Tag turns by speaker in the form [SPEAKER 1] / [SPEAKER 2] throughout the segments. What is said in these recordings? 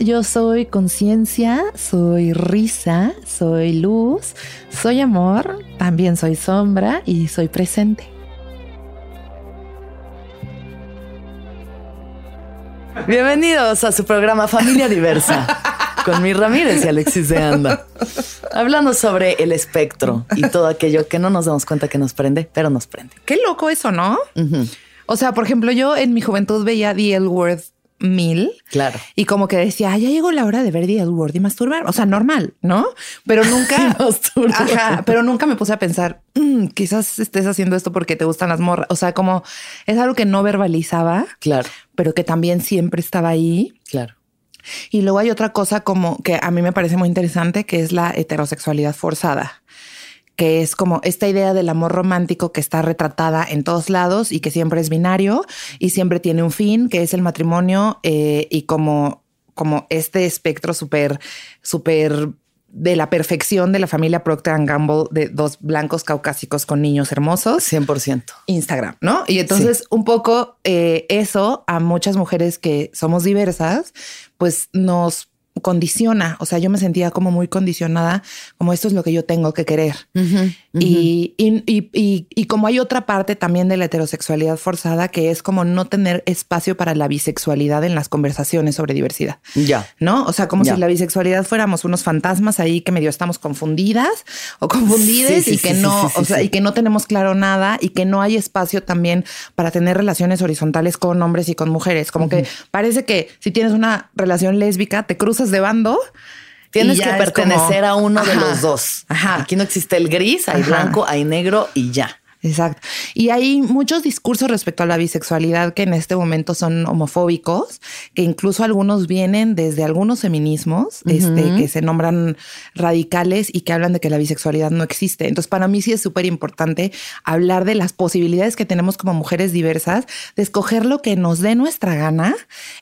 [SPEAKER 1] Yo soy conciencia, soy risa, soy luz, soy amor, también soy sombra y soy presente.
[SPEAKER 2] Bienvenidos a su programa Familia Diversa con mi Ramírez y Alexis de Anda. Hablando sobre el espectro y todo aquello que no nos damos cuenta que nos prende, pero nos prende.
[SPEAKER 1] Qué loco eso, ¿no? O sea, por ejemplo, yo en mi juventud veía The L Word mil.
[SPEAKER 2] Claro.
[SPEAKER 1] Y como que decía, ya llegó la hora de ver The L Word y masturbar. O sea, normal, ¿no? Pero nunca, ajá, pero nunca me puse a pensar, mm, quizás estés haciendo esto porque te gustan las morras. O sea, como es algo que no verbalizaba.
[SPEAKER 2] Claro.
[SPEAKER 1] Pero que también siempre estaba ahí.
[SPEAKER 2] Claro.
[SPEAKER 1] Y luego hay otra cosa como que a mí me parece muy interesante, que es la heterosexualidad forzada que es como esta idea del amor romántico que está retratada en todos lados y que siempre es binario y siempre tiene un fin, que es el matrimonio eh, y como, como este espectro súper, súper de la perfección de la familia Procter Gamble de dos blancos caucásicos con niños hermosos.
[SPEAKER 2] 100%.
[SPEAKER 1] Instagram, ¿no? Y entonces un poco eh, eso a muchas mujeres que somos diversas, pues nos condiciona, o sea, yo me sentía como muy condicionada, como esto es lo que yo tengo que querer. Y, y, como hay otra parte también de la heterosexualidad forzada, que es como no tener espacio para la bisexualidad en las conversaciones sobre diversidad.
[SPEAKER 2] Ya.
[SPEAKER 1] ¿No? O sea, como si la bisexualidad fuéramos unos fantasmas ahí que medio estamos confundidas o confundidas y que no, o sea, y que no tenemos claro nada y que no hay espacio también para tener relaciones horizontales con hombres y con mujeres. Como que parece que si tienes una relación lésbica, te cruzas de bando.
[SPEAKER 2] Tienes que pertenecer a uno de los dos. Aquí no existe el gris, hay blanco, hay negro y ya.
[SPEAKER 1] Exacto. Y hay muchos discursos respecto a la bisexualidad que en este momento son homofóbicos, que incluso algunos vienen desde algunos feminismos, este, que se nombran radicales y que hablan de que la bisexualidad no existe. Entonces, para mí sí es súper importante hablar de las posibilidades que tenemos como mujeres diversas, de escoger lo que nos dé nuestra gana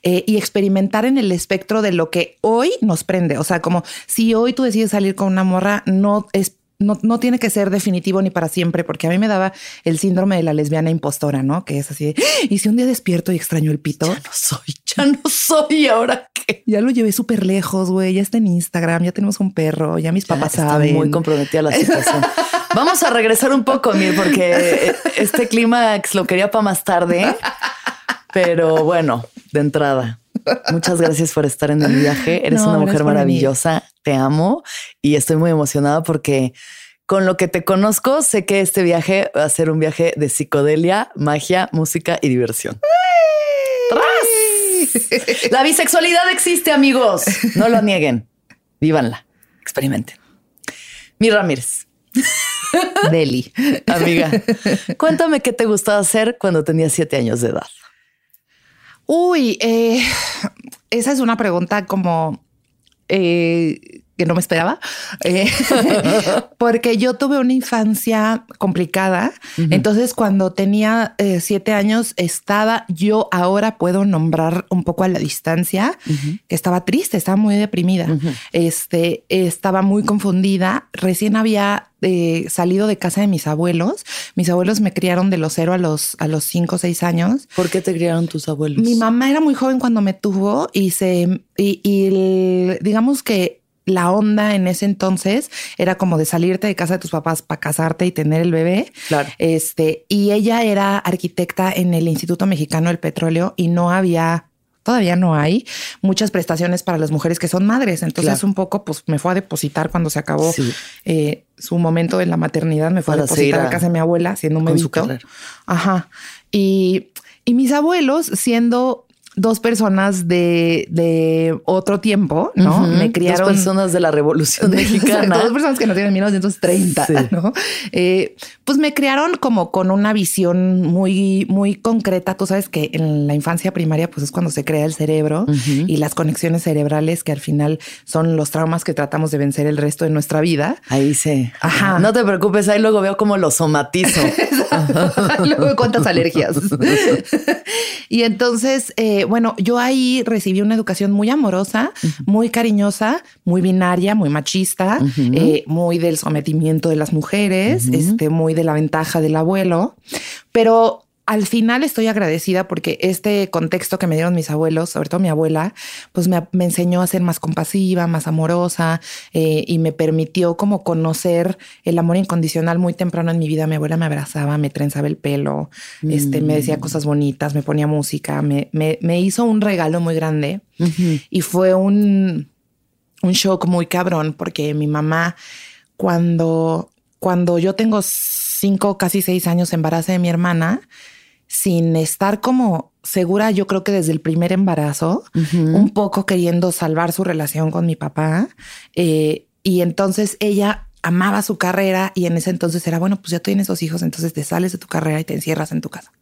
[SPEAKER 1] eh, y experimentar en el espectro de lo que hoy nos prende. O sea, como si hoy tú decides salir con una morra, no es no, tiene que ser definitivo ni para siempre, porque a mí me daba el síndrome de la lesbiana impostora, ¿no? Que es así, y si un día despierto y extraño el pito,
[SPEAKER 2] ya no soy, ya no soy, ahora qué.
[SPEAKER 1] Ya lo llevé súper lejos, güey, ya está en Instagram, ya tenemos un perro, ya mis papás saben.
[SPEAKER 2] muy comprometida la situación. Vamos a regresar un poco, Mir, porque este clímax lo quería para más tarde, pero bueno, de entrada. Muchas gracias por estar en el viaje. Eres una mujer maravillosa. Te amo y estoy muy emocionada porque con lo que te conozco, sé que este viaje va a ser un viaje de psicodelia, magia, música y diversión. La bisexualidad existe, amigos. No lo nieguen. Vívanla. Experimenten. Mi Ramírez.
[SPEAKER 1] Deli.
[SPEAKER 2] Amiga, cuéntame qué te gustaba hacer cuando tenías siete años de edad.
[SPEAKER 1] Uy, eh, esa es una pregunta como eh, que no me esperaba, eh, porque yo tuve una infancia complicada. Entonces, cuando tenía siete años, estaba, yo ahora puedo nombrar un poco a la distancia, que estaba triste, estaba muy deprimida, este, estaba muy confundida. Recién había eh, salido de casa de mis abuelos. Mis abuelos me criaron de los cero a los, a los cinco o seis años.
[SPEAKER 2] ¿Por qué te criaron tus abuelos?
[SPEAKER 1] Mi mamá era muy joven cuando me tuvo y se, y, digamos que la onda en ese entonces era como de salirte de casa de tus papás para casarte y tener el bebé.
[SPEAKER 2] Claro.
[SPEAKER 1] Este, y ella era arquitecta en el Instituto Mexicano del Petróleo y no había todavía no hay muchas prestaciones para las mujeres que son madres. Entonces un poco pues me fue a depositar cuando se acabó eh, su momento de la maternidad, me fue a depositar a, casa de mi abuela siendo un médico. Ajá. Y, y mis abuelos siendo dos personas de, de otro tiempo, ¿no?
[SPEAKER 2] Me criaron. Dos personas de la Revolución Mexicana.
[SPEAKER 1] dos personas que nacieron en 1930, ¿no? Eh, pues me criaron como con una visión muy, muy concreta. Tú sabes que en la infancia primaria, pues es cuando se crea el cerebro y las conexiones cerebrales que al final son los traumas que tratamos de vencer el resto de nuestra vida.
[SPEAKER 2] Ahí sí. Ajá. No te preocupes, ahí luego veo cómo lo somatizo.
[SPEAKER 1] luego cuántas alergias. y entonces, eh, bueno, yo ahí recibí una educación muy amorosa, muy cariñosa, muy binaria, muy machista, eh, muy del sometimiento de las mujeres, este, muy de la ventaja del abuelo, pero al final estoy agradecida porque este contexto que me dieron mis abuelos, sobre todo mi abuela, pues me, enseñó a ser más compasiva, más amorosa eh, y me permitió como conocer el amor incondicional muy temprano en mi vida. Mi abuela me abrazaba, me trenzaba el pelo, este, me decía mm. cosas bonitas, me ponía música, me, me, hizo un regalo muy grande y fue un, un shock muy cabrón porque mi mamá cuando, cuando yo tengo cinco, casi seis años embarazo de mi hermana, sin estar como segura, yo creo que desde el primer embarazo, un poco queriendo salvar su relación con mi papá. Eh, y entonces ella amaba su carrera y en ese entonces era, bueno, pues ya tienes dos hijos, entonces te sales de tu carrera y te encierras en tu casa.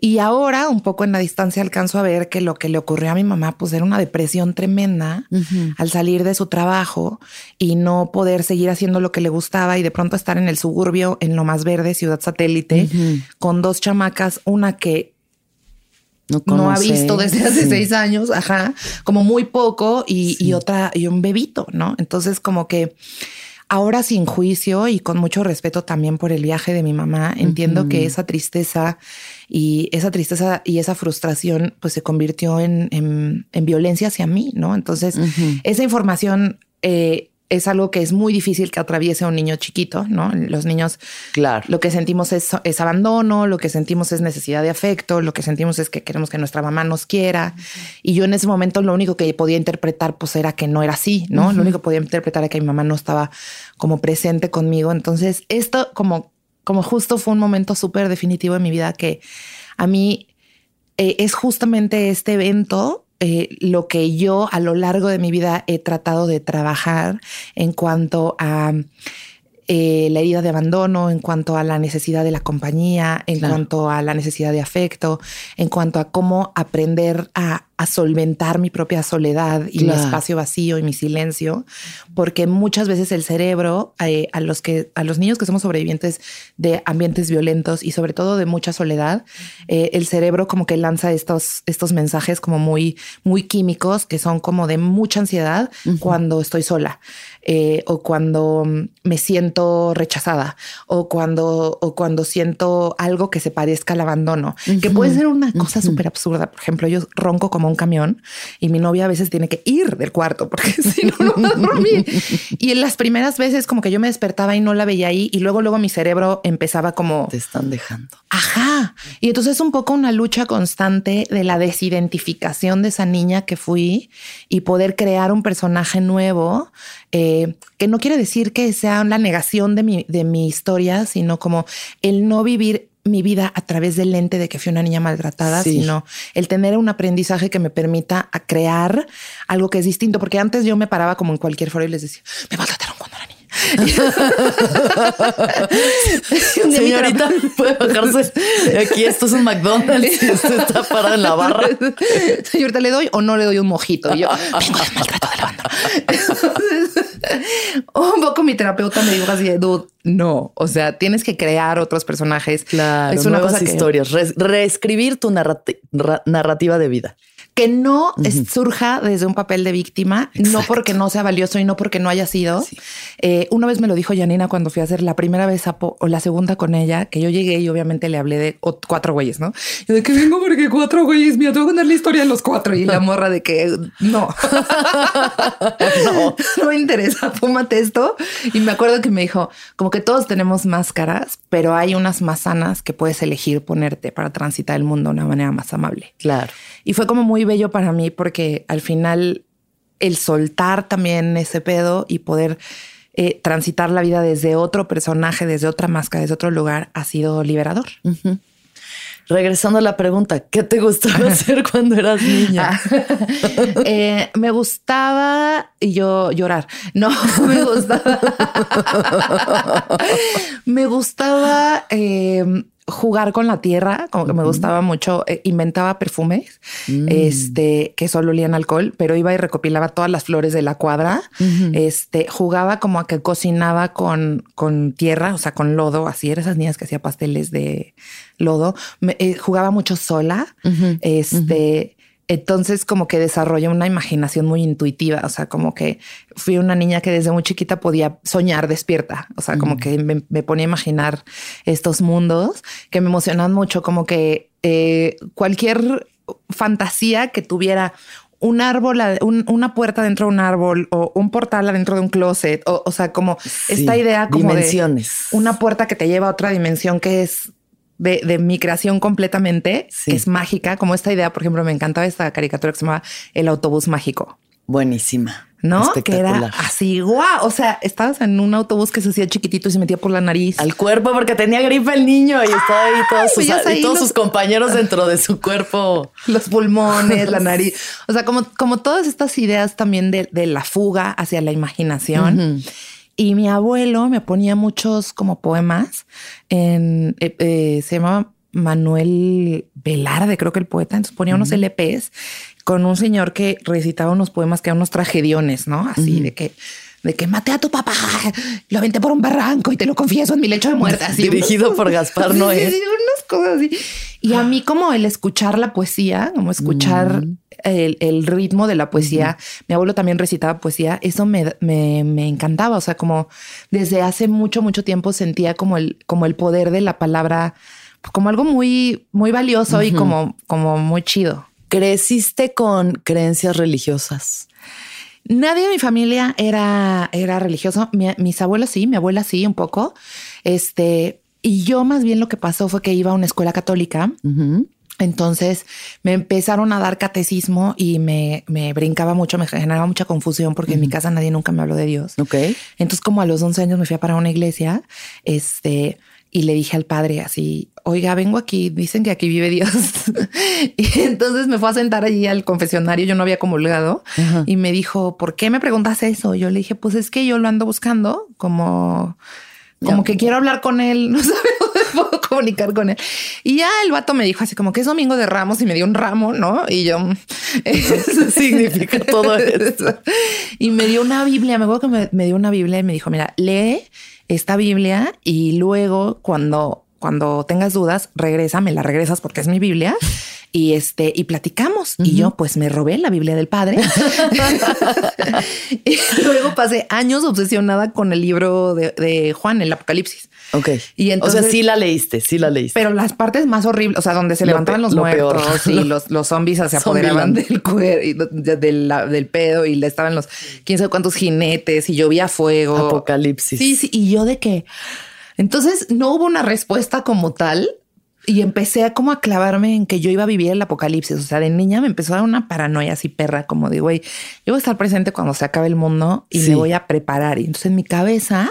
[SPEAKER 1] Y ahora, un poco en la distancia, alcanzo a ver que lo que le ocurrió a mi mamá, pues era una depresión tremenda al salir de su trabajo y no poder seguir haciendo lo que le gustaba y de pronto estar en el suburbio, en lo más verde, ciudad satélite, con dos chamacas, una que no, ha visto desde hace seis años, ajá, como muy poco y, y otra y un bebito, ¿no? Entonces como que Ahora sin juicio y con mucho respeto también por el viaje de mi mamá, entiendo que esa tristeza y esa tristeza y esa frustración pues se convirtió en, en, violencia hacia mí, ¿no? Entonces, esa información eh, es algo que es muy difícil que atraviese a un niño chiquito, ¿no? Los niños,
[SPEAKER 2] claro.
[SPEAKER 1] lo que sentimos es, es, abandono, lo que sentimos es necesidad de afecto, lo que sentimos es que queremos que nuestra mamá nos quiera. Y yo en ese momento lo único que podía interpretar pues era que no era así, ¿no? Lo único que podía interpretar era que mi mamá no estaba como presente conmigo. Entonces, esto como, como justo fue un momento súper definitivo en mi vida que a mí eh, es justamente este evento eh, lo que yo a lo largo de mi vida he tratado de trabajar en cuanto a eh, la herida de abandono, en cuanto a la necesidad de la compañía, en cuanto a la necesidad de afecto, en cuanto a cómo aprender a a solventar mi propia soledad y mi espacio vacío y mi silencio, porque muchas veces el cerebro eh, a los que a los niños que somos sobrevivientes de ambientes violentos y sobre todo de mucha soledad, eh, el cerebro como que lanza estos estos mensajes como muy muy químicos que son como de mucha ansiedad cuando estoy sola eh, o cuando me siento rechazada o cuando o cuando siento algo que se parezca al abandono, que puede ser una cosa súper absurda. Por ejemplo, yo ronco como un camión y mi novia a veces tiene que ir del cuarto porque si no, no va a dormir. y en las primeras veces como que yo me despertaba y no la veía ahí y luego, luego mi cerebro empezaba como...
[SPEAKER 2] Te están dejando.
[SPEAKER 1] Ajá. Y entonces es un poco una lucha constante de la desidentificación de esa niña que fui y poder crear un personaje nuevo, eh, que no quiere decir que sea la negación de mi, de mi historia, sino como el no vivir mi vida a través del lente de que fui una niña maltratada, sino el tener un aprendizaje que me permita a crear algo que es distinto, porque antes yo me paraba como en cualquier foro y les decía, me maltrataron cuando era niña.
[SPEAKER 2] Señorita, puede bajarse aquí. Esto es un McDonald's. Esto está parado en la barra.
[SPEAKER 1] Señorita, ¿le doy o no le doy un mojito? Y yo vengo del maltrato de la un poco mi terapeuta me dijo así de dude, no. O sea, tienes que crear otros personajes.
[SPEAKER 2] Claro, es una nuevas cosa historias, reescribir tu narrativa de vida
[SPEAKER 1] que no surja desde un papel de víctima, no porque no sea valioso y no porque no haya sido. Eh, una vez me lo dijo Janina cuando fui a hacer la primera vez o la segunda con ella, que yo llegué y obviamente le hablé de cuatro güeyes, ¿no? Yo de que vengo porque cuatro güeyes, mira, tengo que contar la historia de los cuatro y la morra de que no, no, no me interesa, fúmate esto. Y me acuerdo que me dijo, como que todos tenemos máscaras, pero hay unas más sanas que puedes elegir ponerte para transitar el mundo de una manera más amable.
[SPEAKER 2] Claro.
[SPEAKER 1] Y fue como muy bello para mí porque al final el soltar también ese pedo y poder eh, transitar la vida desde otro personaje, desde otra máscara, desde otro lugar, ha sido liberador.
[SPEAKER 2] Regresando a la pregunta, ¿qué te gustaba hacer cuando eras niña?
[SPEAKER 1] Eh, me gustaba y yo llorar. No, me gustaba. me gustaba eh, jugar con la tierra, como que me gustaba mucho, eh, inventaba perfumes, mm. este, que solo olían alcohol, pero iba y recopilaba todas las flores de la cuadra, este, jugaba como a que cocinaba con, con tierra, o sea, con lodo, así eran esas niñas que hacía pasteles de lodo, eh, jugaba mucho sola, este, entonces como que desarrollé una imaginación muy intuitiva, o sea, como que fui una niña que desde muy chiquita podía soñar despierta, o sea, como que me, ponía a imaginar estos mundos que me emocionan mucho, como que eh, cualquier fantasía que tuviera un árbol, una puerta dentro de un árbol o un portal adentro de un closet, o, sea, como esta idea como
[SPEAKER 2] dimensiones.
[SPEAKER 1] de una puerta que te lleva a otra dimensión que es de, mi creación completamente, es mágica, como esta idea, por ejemplo, me encantaba esta caricatura que se llamaba El autobús mágico.
[SPEAKER 2] Buenísima.
[SPEAKER 1] ¿No? Que era así, guau. O sea, estabas en un autobús que se hacía chiquitito y se metía por la nariz.
[SPEAKER 2] Al cuerpo porque tenía gripe el niño y estaba ahí todos, sus, y todos sus compañeros dentro de su cuerpo.
[SPEAKER 1] Los pulmones, la nariz. O sea, como, como todas estas ideas también de, la fuga hacia la imaginación. Y mi abuelo me ponía muchos como poemas en, eh, eh, se llamaba Manuel Velarde, creo que el poeta, entonces ponía unos LPs con un señor que recitaba unos poemas que eran unos tragediones, ¿no? Así de que de que maté a tu papá, lo aventé por un barranco y te lo confieso en mi lecho de muerte.
[SPEAKER 2] Dirigido por Gaspar Noé.
[SPEAKER 1] unas cosas así. Y a mí como el escuchar la poesía, como escuchar mm. el, ritmo de la poesía, mi abuelo también recitaba poesía, eso me, encantaba. O sea, como desde hace mucho, mucho tiempo sentía como el, como el poder de la palabra, como algo muy, muy valioso y como, como muy chido.
[SPEAKER 2] ¿Creciste con creencias religiosas?
[SPEAKER 1] Nadie de mi familia era, era religioso. mis abuelos sí, mi abuela sí, un poco. Este, y yo más bien lo que pasó fue que iba a una escuela católica. Entonces me empezaron a dar catecismo y me, me, brincaba mucho, me generaba mucha confusión porque en mi casa nadie nunca me habló de Dios.
[SPEAKER 2] Ok.
[SPEAKER 1] Entonces, como a los 11 años me fui a para una iglesia, este, y le dije al padre así, oiga, vengo aquí, dicen que aquí vive Dios. y entonces me fue a sentar allí al confesionario, yo no había comulgado, y me dijo, ¿por qué me preguntas eso? Yo le dije, pues es que yo lo ando buscando como... Como que quiero hablar con él, no sabe dónde puedo comunicar con él. Y ya el vato me dijo así como que es domingo de ramos y me dio un ramo, ¿no? Y yo...
[SPEAKER 2] Eso significa todo eso.
[SPEAKER 1] y me dio una Biblia, me acuerdo que me, me dio una Biblia y me dijo, mira, lee esta Biblia y luego cuando, cuando tengas dudas, regresa, me la regresas porque es mi Biblia y este y platicamos y yo pues me robé la Biblia del padre y luego pasé años obsesionada con el libro de, Juan el Apocalipsis
[SPEAKER 2] Ok. Y entonces, o sea, sí la leíste, sí la leíste.
[SPEAKER 1] Pero las partes más horribles, o sea, donde se levantaban los muertos y los, los zombies se apoderaban del cuero y del, del pedo y le estaban los quién sabe cuántos jinetes y llovía fuego.
[SPEAKER 2] Apocalipsis.
[SPEAKER 1] Sí, sí. Y yo de que entonces no hubo una respuesta como tal y empecé a como a clavarme en que yo iba a vivir el apocalipsis. O sea, de niña me empezó a dar una paranoia así perra, como de güey, yo voy a estar presente cuando se acabe el mundo y me voy a preparar. Y entonces en mi cabeza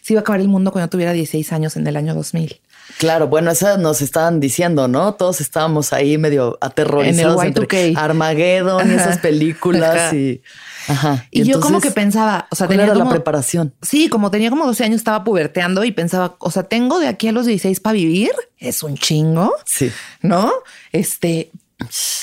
[SPEAKER 1] se iba a acabar el mundo cuando yo tuviera 16 años en el año 2000.
[SPEAKER 2] Claro, bueno, eso nos estaban diciendo, ¿no? Todos estábamos ahí medio aterrorizados
[SPEAKER 1] en
[SPEAKER 2] el Armageddon y esas películas y
[SPEAKER 1] y, yo como que pensaba, o sea,
[SPEAKER 2] tenía la preparación.
[SPEAKER 1] Sí, como tenía como 12 años, estaba puberteando y pensaba, o sea, tengo de aquí a los 16 para vivir. Es un chingo.
[SPEAKER 2] Sí.
[SPEAKER 1] ¿No? Este,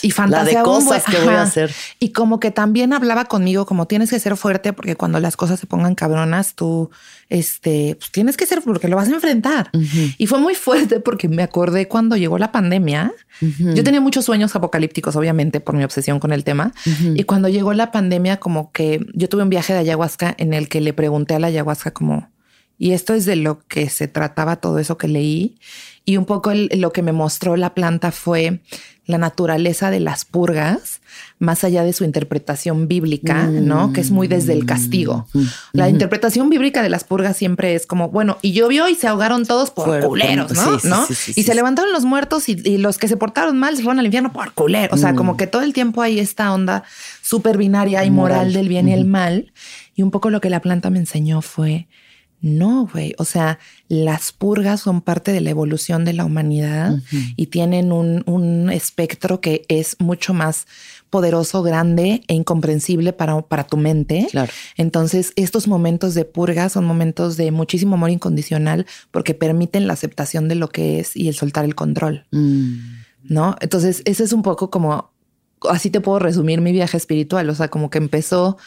[SPEAKER 1] y
[SPEAKER 2] fantasía La de cosas que voy a hacer.
[SPEAKER 1] Y como que también hablaba conmigo, como tienes que ser fuerte porque cuando las cosas se pongan cabronas, tú este, pues tienes que ser porque lo vas a enfrentar. Y fue muy fuerte porque me acordé cuando llegó la pandemia. Yo tenía muchos sueños apocalípticos, obviamente, por mi obsesión con el tema. Y cuando llegó la pandemia, como que yo tuve un viaje de ayahuasca en el que le pregunté a la ayahuasca como, y esto es de lo que se trataba todo eso que leí. Y un poco lo que me mostró la planta fue la naturaleza de las purgas, más allá de su interpretación bíblica, ¿no? Que es muy desde el castigo. Mm. La interpretación bíblica de las purgas siempre es como, bueno, y llovió y se ahogaron todos por culeros, ¿no? y se levantaron los muertos y, los que se portaron mal se fueron al infierno por culeros. O sea, como mm. que todo el tiempo hay esta onda súper binaria y moral, del bien y el mal. Y un poco lo que la planta me enseñó fue No, güey. O sea, las purgas son parte de la evolución de la humanidad y tienen un, un, espectro que es mucho más poderoso, grande e incomprensible para, para tu mente.
[SPEAKER 2] Claro.
[SPEAKER 1] Entonces, estos momentos de purga son momentos de muchísimo amor incondicional porque permiten la aceptación de lo que es y el soltar el control.
[SPEAKER 2] Mm.
[SPEAKER 1] ¿No? Entonces, ese es un poco como, así te puedo resumir mi viaje espiritual. O sea, como que empezó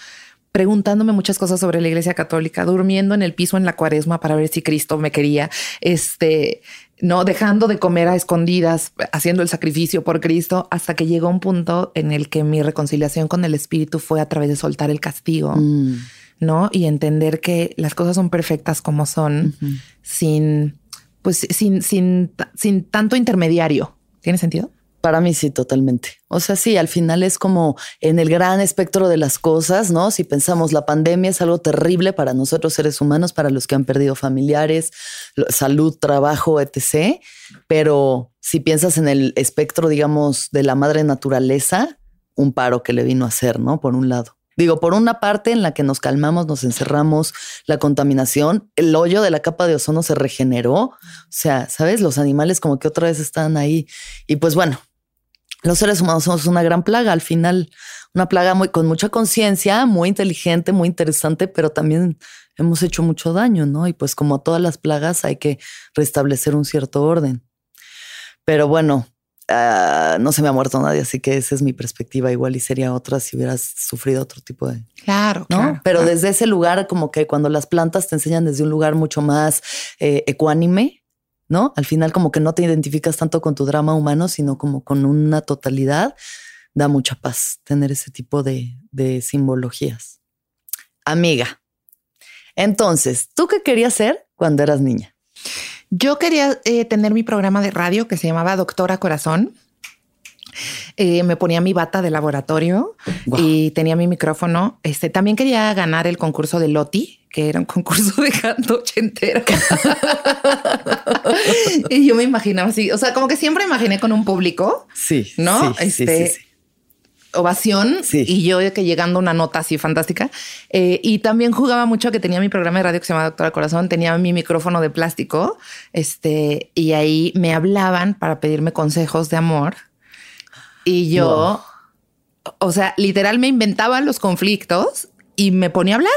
[SPEAKER 1] preguntándome muchas cosas sobre la iglesia católica, durmiendo en el piso en la cuaresma para ver si Cristo me quería, este, no dejando de comer a escondidas, haciendo el sacrificio por Cristo, hasta que llegó un punto en el que mi reconciliación con el espíritu fue a través de soltar el castigo,
[SPEAKER 2] Mm.
[SPEAKER 1] ¿no? Y entender que las cosas son perfectas como son, sin, pues, sin, sin, sin tanto intermediario. ¿Tiene sentido?
[SPEAKER 2] Para mí sí, totalmente. O sea, sí, al final es como en el gran espectro de las cosas, ¿no? Si pensamos la pandemia es algo terrible para nosotros seres humanos, para los que han perdido familiares, salud, trabajo, etc. Pero si piensas en el espectro, digamos, de la madre naturaleza, un paro que le vino a hacer, ¿no? Por un lado. Digo, por una parte en la que nos calmamos, nos encerramos, la contaminación, el hoyo de la capa de ozono se regeneró. O sea, ¿sabes? Los animales como que otra vez están ahí. Y pues bueno, los seres humanos somos una gran plaga, al final una plaga muy con mucha conciencia, muy inteligente, muy interesante, pero también hemos hecho mucho daño, ¿no? Y pues como todas las plagas hay que restablecer un cierto orden. Pero bueno, uh, no se me ha muerto nadie, así que esa es mi perspectiva. Igual y sería otra si hubieras sufrido otro tipo de.
[SPEAKER 1] Claro,
[SPEAKER 2] ¿no?
[SPEAKER 1] claro,
[SPEAKER 2] Pero
[SPEAKER 1] claro.
[SPEAKER 2] desde ese lugar, como que cuando las plantas te enseñan desde un lugar mucho más eh, ecuánime, ¿no? Al final, como que no te identificas tanto con tu drama humano, sino como con una totalidad, da mucha paz tener ese tipo de, de simbologías. Amiga, entonces, ¿tú qué querías ser cuando eras niña?
[SPEAKER 1] Yo quería eh, tener mi programa de radio que se llamaba Doctora Corazón. Eh, me ponía mi bata de laboratorio
[SPEAKER 2] Wow.
[SPEAKER 1] y tenía mi micrófono. Este también quería ganar el concurso de Loti, que era un concurso de canto ochentero. y yo me imaginaba así, o sea, como que siempre imaginé con un público,
[SPEAKER 2] Sí,
[SPEAKER 1] ¿no?
[SPEAKER 2] sí,
[SPEAKER 1] Este,
[SPEAKER 2] sí, sí.
[SPEAKER 1] ovación
[SPEAKER 2] Sí.
[SPEAKER 1] y yo que llegando una nota así fantástica. Eh, y también jugaba mucho que tenía mi programa de radio que se llama Doctora Corazón, tenía mi micrófono de plástico, este, y ahí me hablaban para pedirme consejos de amor. Y yo, o sea, literal me inventaba los conflictos y me ponía a hablar.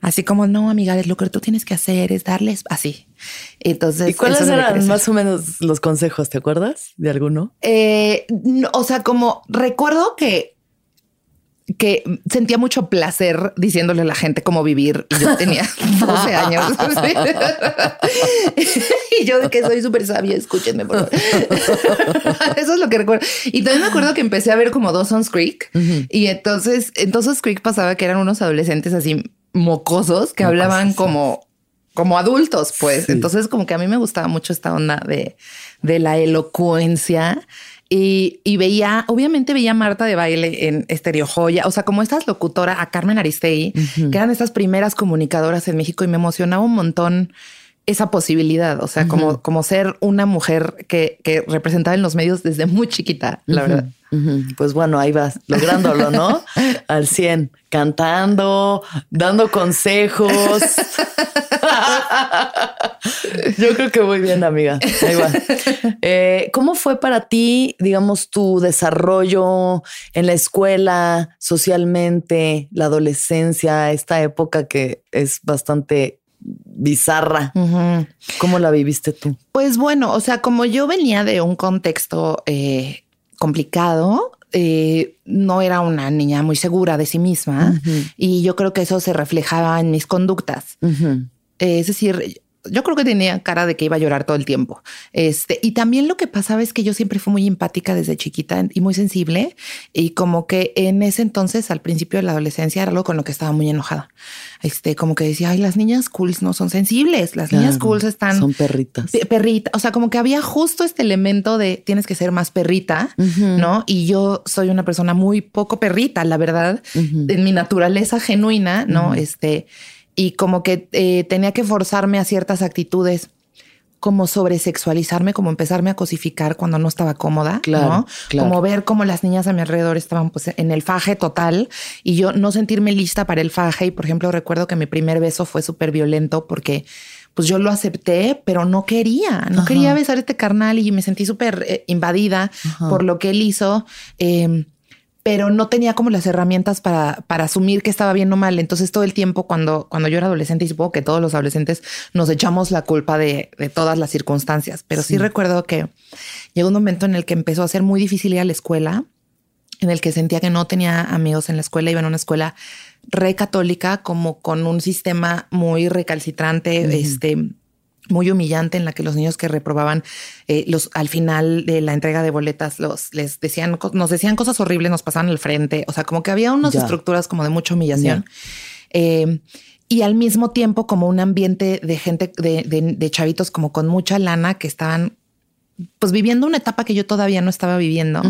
[SPEAKER 1] Así como, no, amiga, lo que tú tienes que hacer es darles así. Entonces,
[SPEAKER 2] ¿Y cuáles eran más o menos los consejos? ¿Te acuerdas de alguno?
[SPEAKER 1] Eh, no, o sea, como recuerdo que que sentía mucho placer diciéndole a la gente cómo vivir. Y yo tenía 12 años. y yo de que soy súper sabia, escúchenme. Por favor. Eso es lo que recuerdo. Y también me acuerdo que empecé a ver como Dawson's Creek. Y entonces, en Dawson's Creek pasaba que eran unos adolescentes así mocosos que
[SPEAKER 2] Mocosos,
[SPEAKER 1] hablaban como como adultos, pues.
[SPEAKER 2] Sí.
[SPEAKER 1] Entonces, como que a mí me gustaba mucho esta onda de, de la elocuencia. Y, y veía, obviamente veía a Marta de baile en Estereo Joya, o sea, como estas locutoras, a Carmen Aristegui, que eran estas primeras comunicadoras en México y me emocionaba un montón esa posibilidad, o sea, como, como ser una mujer que, que representaba en los medios desde muy chiquita, la verdad.
[SPEAKER 2] Pues bueno, ahí vas, lográndolo, ¿no? Al 100, cantando, dando consejos. Yo creo que muy bien, amiga. Ahí va. Eh, ¿Cómo fue para ti, digamos, tu desarrollo en la escuela, socialmente, la adolescencia, esta época que es bastante bizarra? ¿Cómo la viviste tú?
[SPEAKER 1] Pues bueno, o sea, como yo venía de un contexto eh, complicado, eh, no era una niña muy segura de sí misma y yo creo que eso se reflejaba en mis conductas. Es decir, yo creo que tenía cara de que iba a llorar todo el tiempo. Este, y también lo que pasaba es que yo siempre fui muy empática desde chiquita y muy sensible. Y como que en ese entonces, al principio de la adolescencia, era algo con lo que estaba muy enojada. Este, como que decía, ay, las niñas cools no son sensibles. Las niñas cools están
[SPEAKER 2] Son perritas.
[SPEAKER 1] Pe- perrita, o sea, como que había justo este elemento de tienes que ser más perrita, ¿no? Y yo soy una persona muy poco perrita, la verdad, en mi naturaleza genuina, ¿no? Este, y como que eh, tenía que forzarme a ciertas actitudes como sobresexualizarme, como empezarme a cosificar cuando no estaba cómoda, claro, Como ver cómo las niñas a mi alrededor estaban pues en el faje total y yo no sentirme lista para el faje. Y por ejemplo, recuerdo que mi primer beso fue súper violento porque pues yo lo acepté, pero no quería, no quería besar a este carnal y me sentí súper eh, invadida por lo que él hizo. Em, pero no tenía como las herramientas para, para asumir que estaba bien o mal. Entonces todo el tiempo cuando, cuando yo era adolescente, y supongo que todos los adolescentes nos echamos la culpa de, todas las circunstancias, pero sí. recuerdo que llegó un momento en el que empezó a ser muy difícil ir a la escuela, en el que sentía que no tenía amigos en la escuela, iba a una escuela re católica, como con un sistema muy recalcitrante, este muy humillante en la que los niños que reprobaban eh, los al final de la entrega de boletas los les decían nos decían cosas horribles nos pasaban al frente. O sea como que había unas estructuras como de mucha humillación. Eh, y al mismo tiempo como un ambiente de gente de, de, chavitos como con mucha lana que estaban pues viviendo una etapa que yo todavía no estaba viviendo.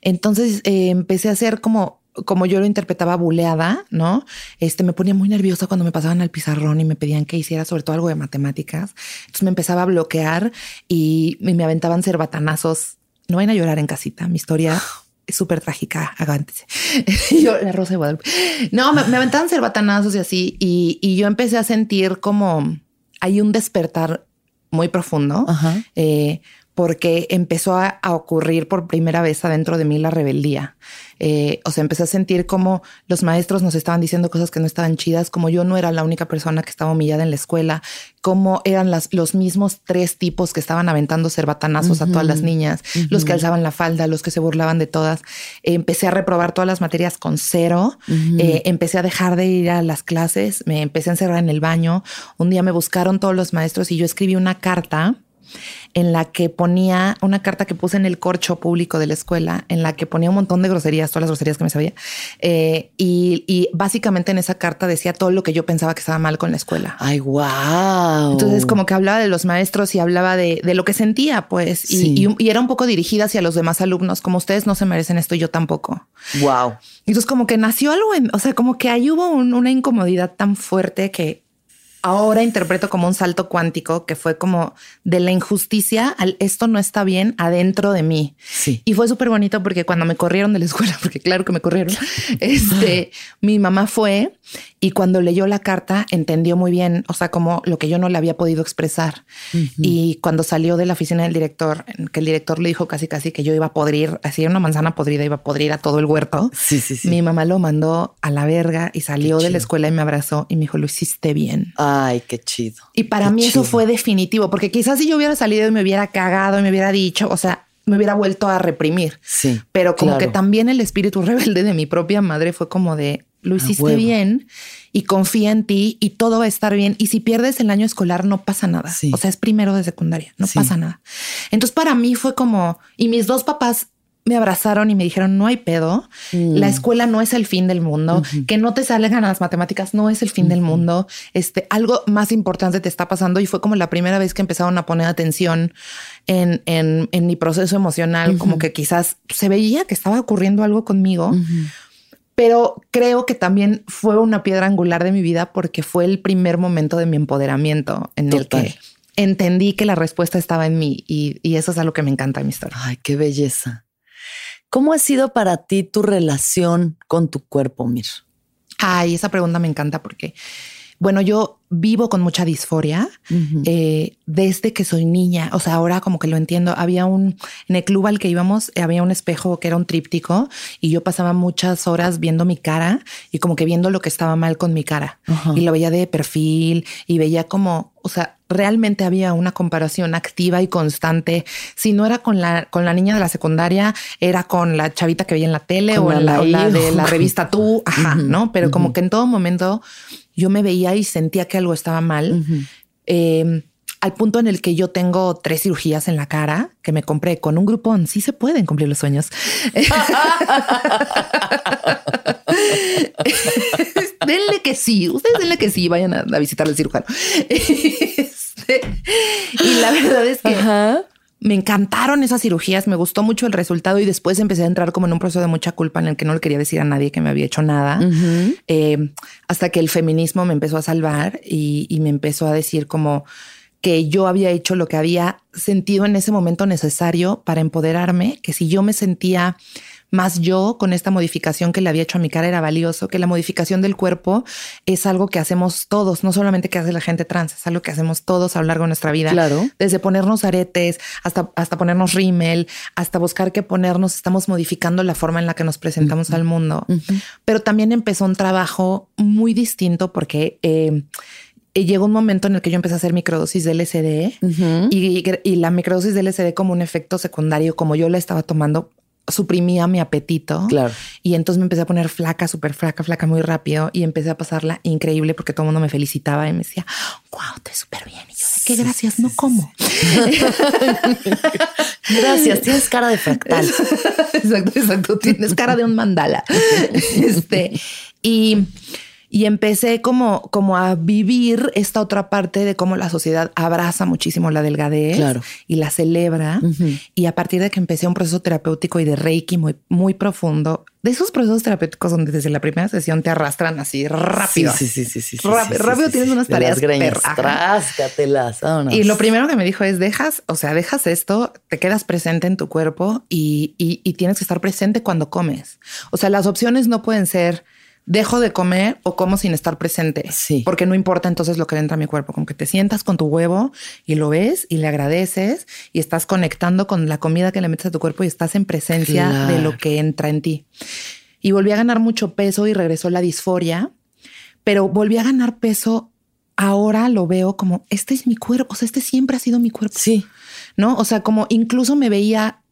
[SPEAKER 1] Entonces eh, empecé a hacer como como yo lo interpretaba buleada, ¿no? Este me ponía muy nerviosa cuando me pasaban al pizarrón y me pedían que hiciera sobre todo algo de matemáticas. Entonces me empezaba a bloquear y, me aventaban cerbatanazos. No vayan a llorar en casita. Mi historia es súper trágica. Agántese. yo, la rosa de Guadalupe. No, me, aventaban cerbatanazos y así. Y, yo empecé a sentir como hay un despertar muy profundo. Eh, porque empezó a, ocurrir por primera vez adentro de mí la rebeldía. Eh, o sea, empecé a sentir como los maestros nos estaban diciendo cosas que no estaban chidas, como yo no era la única persona que estaba humillada en la escuela, como eran las, los mismos tres tipos que estaban aventando cerbatanazos a todas las niñas, los que alzaban la falda, los que se burlaban de todas. empecé a reprobar todas las materias con cero, eh, empecé a dejar de ir a las clases, me empecé a encerrar en el baño. Un día me buscaron todos los maestros y yo escribí una carta en la que ponía una carta que puse en el corcho público de la escuela, en la que ponía un montón de groserías, todas las groserías que me sabía. Eh, y, básicamente en esa carta decía todo lo que yo pensaba que estaba mal con la escuela.
[SPEAKER 2] Ay, wow.
[SPEAKER 1] Entonces, como que hablaba de los maestros y hablaba de, lo que sentía, pues, y, era un poco dirigida hacia los demás alumnos, como ustedes no se merecen esto, yo tampoco.
[SPEAKER 2] Wow.
[SPEAKER 1] Entonces, como que nació algo, en, o sea, como que ahí hubo una incomodidad tan fuerte que ahora interpreto como un salto cuántico que fue como de la injusticia al esto no está bien adentro de mí.
[SPEAKER 2] Sí.
[SPEAKER 1] Y fue súper bonito porque cuando me corrieron de la escuela, porque claro que me corrieron, este, mi mamá fue y cuando leyó la carta entendió muy bien, o sea, como lo que yo no le había podido expresar. Y cuando salió de la oficina del director, que el director le dijo casi casi que yo iba a podrir, así una manzana podrida, iba a podrir a todo el huerto.
[SPEAKER 2] Sí, sí, sí.
[SPEAKER 1] Mi mamá lo mandó a la verga y salió de la escuela y me abrazó y me dijo, lo hiciste bien.
[SPEAKER 2] Ay, qué chido.
[SPEAKER 1] Y para mí eso fue definitivo, porque quizás si yo hubiera salido y me hubiera cagado y me hubiera dicho, o sea, me hubiera vuelto a reprimir.
[SPEAKER 2] Sí.
[SPEAKER 1] Pero como que también el espíritu rebelde de mi propia madre fue como de, lo hiciste bien y confía en ti y todo va a estar bien. Y si pierdes el año escolar, no pasa nada. O sea, es primero de secundaria, no pasa nada. Entonces, para mí fue como, y mis dos papás me abrazaron y me dijeron, no hay pedo, mm. la escuela no es el fin del mundo, que no te salgan las matemáticas no es el fin del mundo, este, algo más importante te está pasando y fue como la primera vez que empezaron a poner atención en, en, en mi proceso emocional, como que quizás se veía que estaba ocurriendo algo conmigo. Pero creo que también fue una piedra angular de mi vida porque fue el primer momento de mi empoderamiento en el que entendí que la respuesta estaba en mí. Y, eso es algo que me encanta en mi historia.
[SPEAKER 2] Ay, qué belleza. ¿Cómo ha sido para ti tu relación con tu cuerpo, Mir?
[SPEAKER 1] Ay, esa pregunta me encanta porque, bueno, yo vivo con mucha disforia eh, desde que soy niña. O sea, ahora como que lo entiendo. Había un, en el club al que íbamos, eh, había un espejo que era un tríptico y yo pasaba muchas horas viendo mi cara y como que viendo lo que estaba mal con mi cara. Y lo veía de perfil y veía como, o sea, realmente había una comparación activa y constante. Si no era con la, con la niña de la secundaria, era con la chavita que veía en la tele o, la, de la revista Tú, ajá, ¿no? Pero como que en todo momento yo me veía y sentía que algo estaba mal. Em, al punto en el que yo tengo tres cirugías en la cara que me compré con un grupón. Sí se pueden cumplir los sueños. denle que sí, ustedes denle que sí, vayan a, visitar al cirujano. Y la verdad es que me encantaron esas cirugías, me gustó mucho el resultado y después empecé a entrar como en un proceso de mucha culpa en el que no le quería decir a nadie que me había hecho nada, eh, hasta que el feminismo me empezó a salvar y, me empezó a decir como que yo había hecho lo que había sentido en ese momento necesario para empoderarme, que si yo me sentía más yo con esta modificación que le había hecho a mi cara era valioso, que la modificación del cuerpo es algo que hacemos todos, no solamente que hace la gente trans, es algo que hacemos todos a lo largo de nuestra vida.
[SPEAKER 2] Claro.
[SPEAKER 1] Desde ponernos aretes hasta, hasta ponernos rímel, hasta buscar que ponernos, estamos modificando la forma en la que nos presentamos al mundo. Pero también empezó un trabajo muy distinto porque... Eh, llegó un momento en el que yo empecé a hacer microdosis de LSD y, y, la microdosis de LSD como un efecto secundario, como yo la estaba tomando, suprimía mi apetito.
[SPEAKER 2] Claro.
[SPEAKER 1] Y entonces me empecé a poner flaca, súper flaca, flaca muy rápido y empecé a pasarla increíble porque todo el mundo me felicitaba y me decía, wow, te súper bien. Y yo, qué gracias, no como.
[SPEAKER 2] gracias, tienes cara de fractal.
[SPEAKER 1] exacto, exacto. Tienes cara de un mandala. este, y y empecé como, como a vivir esta otra parte de cómo la sociedad abraza muchísimo la delgadez y la celebra. Y a partir de que empecé un proceso terapéutico y de Reiki muy, muy profundo, de esos procesos terapéuticos donde desde la primera sesión te arrastran así rápido.
[SPEAKER 2] Sí, sí, sí, sí.
[SPEAKER 1] rápido, tienes unas tareas.
[SPEAKER 2] Tráscatelas,
[SPEAKER 1] Y lo primero que me dijo es dejas, o sea, dejas esto, te quedas presente en tu cuerpo y, y tienes que estar presente cuando comes. O sea, las opciones no pueden ser dejo de comer o como sin estar presente.
[SPEAKER 2] Sí.
[SPEAKER 1] Porque no importa entonces lo que entra a mi cuerpo, como que te sientas con tu huevo y lo ves y le agradeces y estás conectando con la comida que le metes a tu cuerpo y estás en presencia de lo que entra en ti. Y volví a ganar mucho peso y regresó la disforia, pero volví a ganar peso. Ahora lo veo como este es mi cuerpo, o sea, este siempre ha sido mi cuerpo.
[SPEAKER 2] Sí.
[SPEAKER 1] ¿No? O sea, como incluso me veía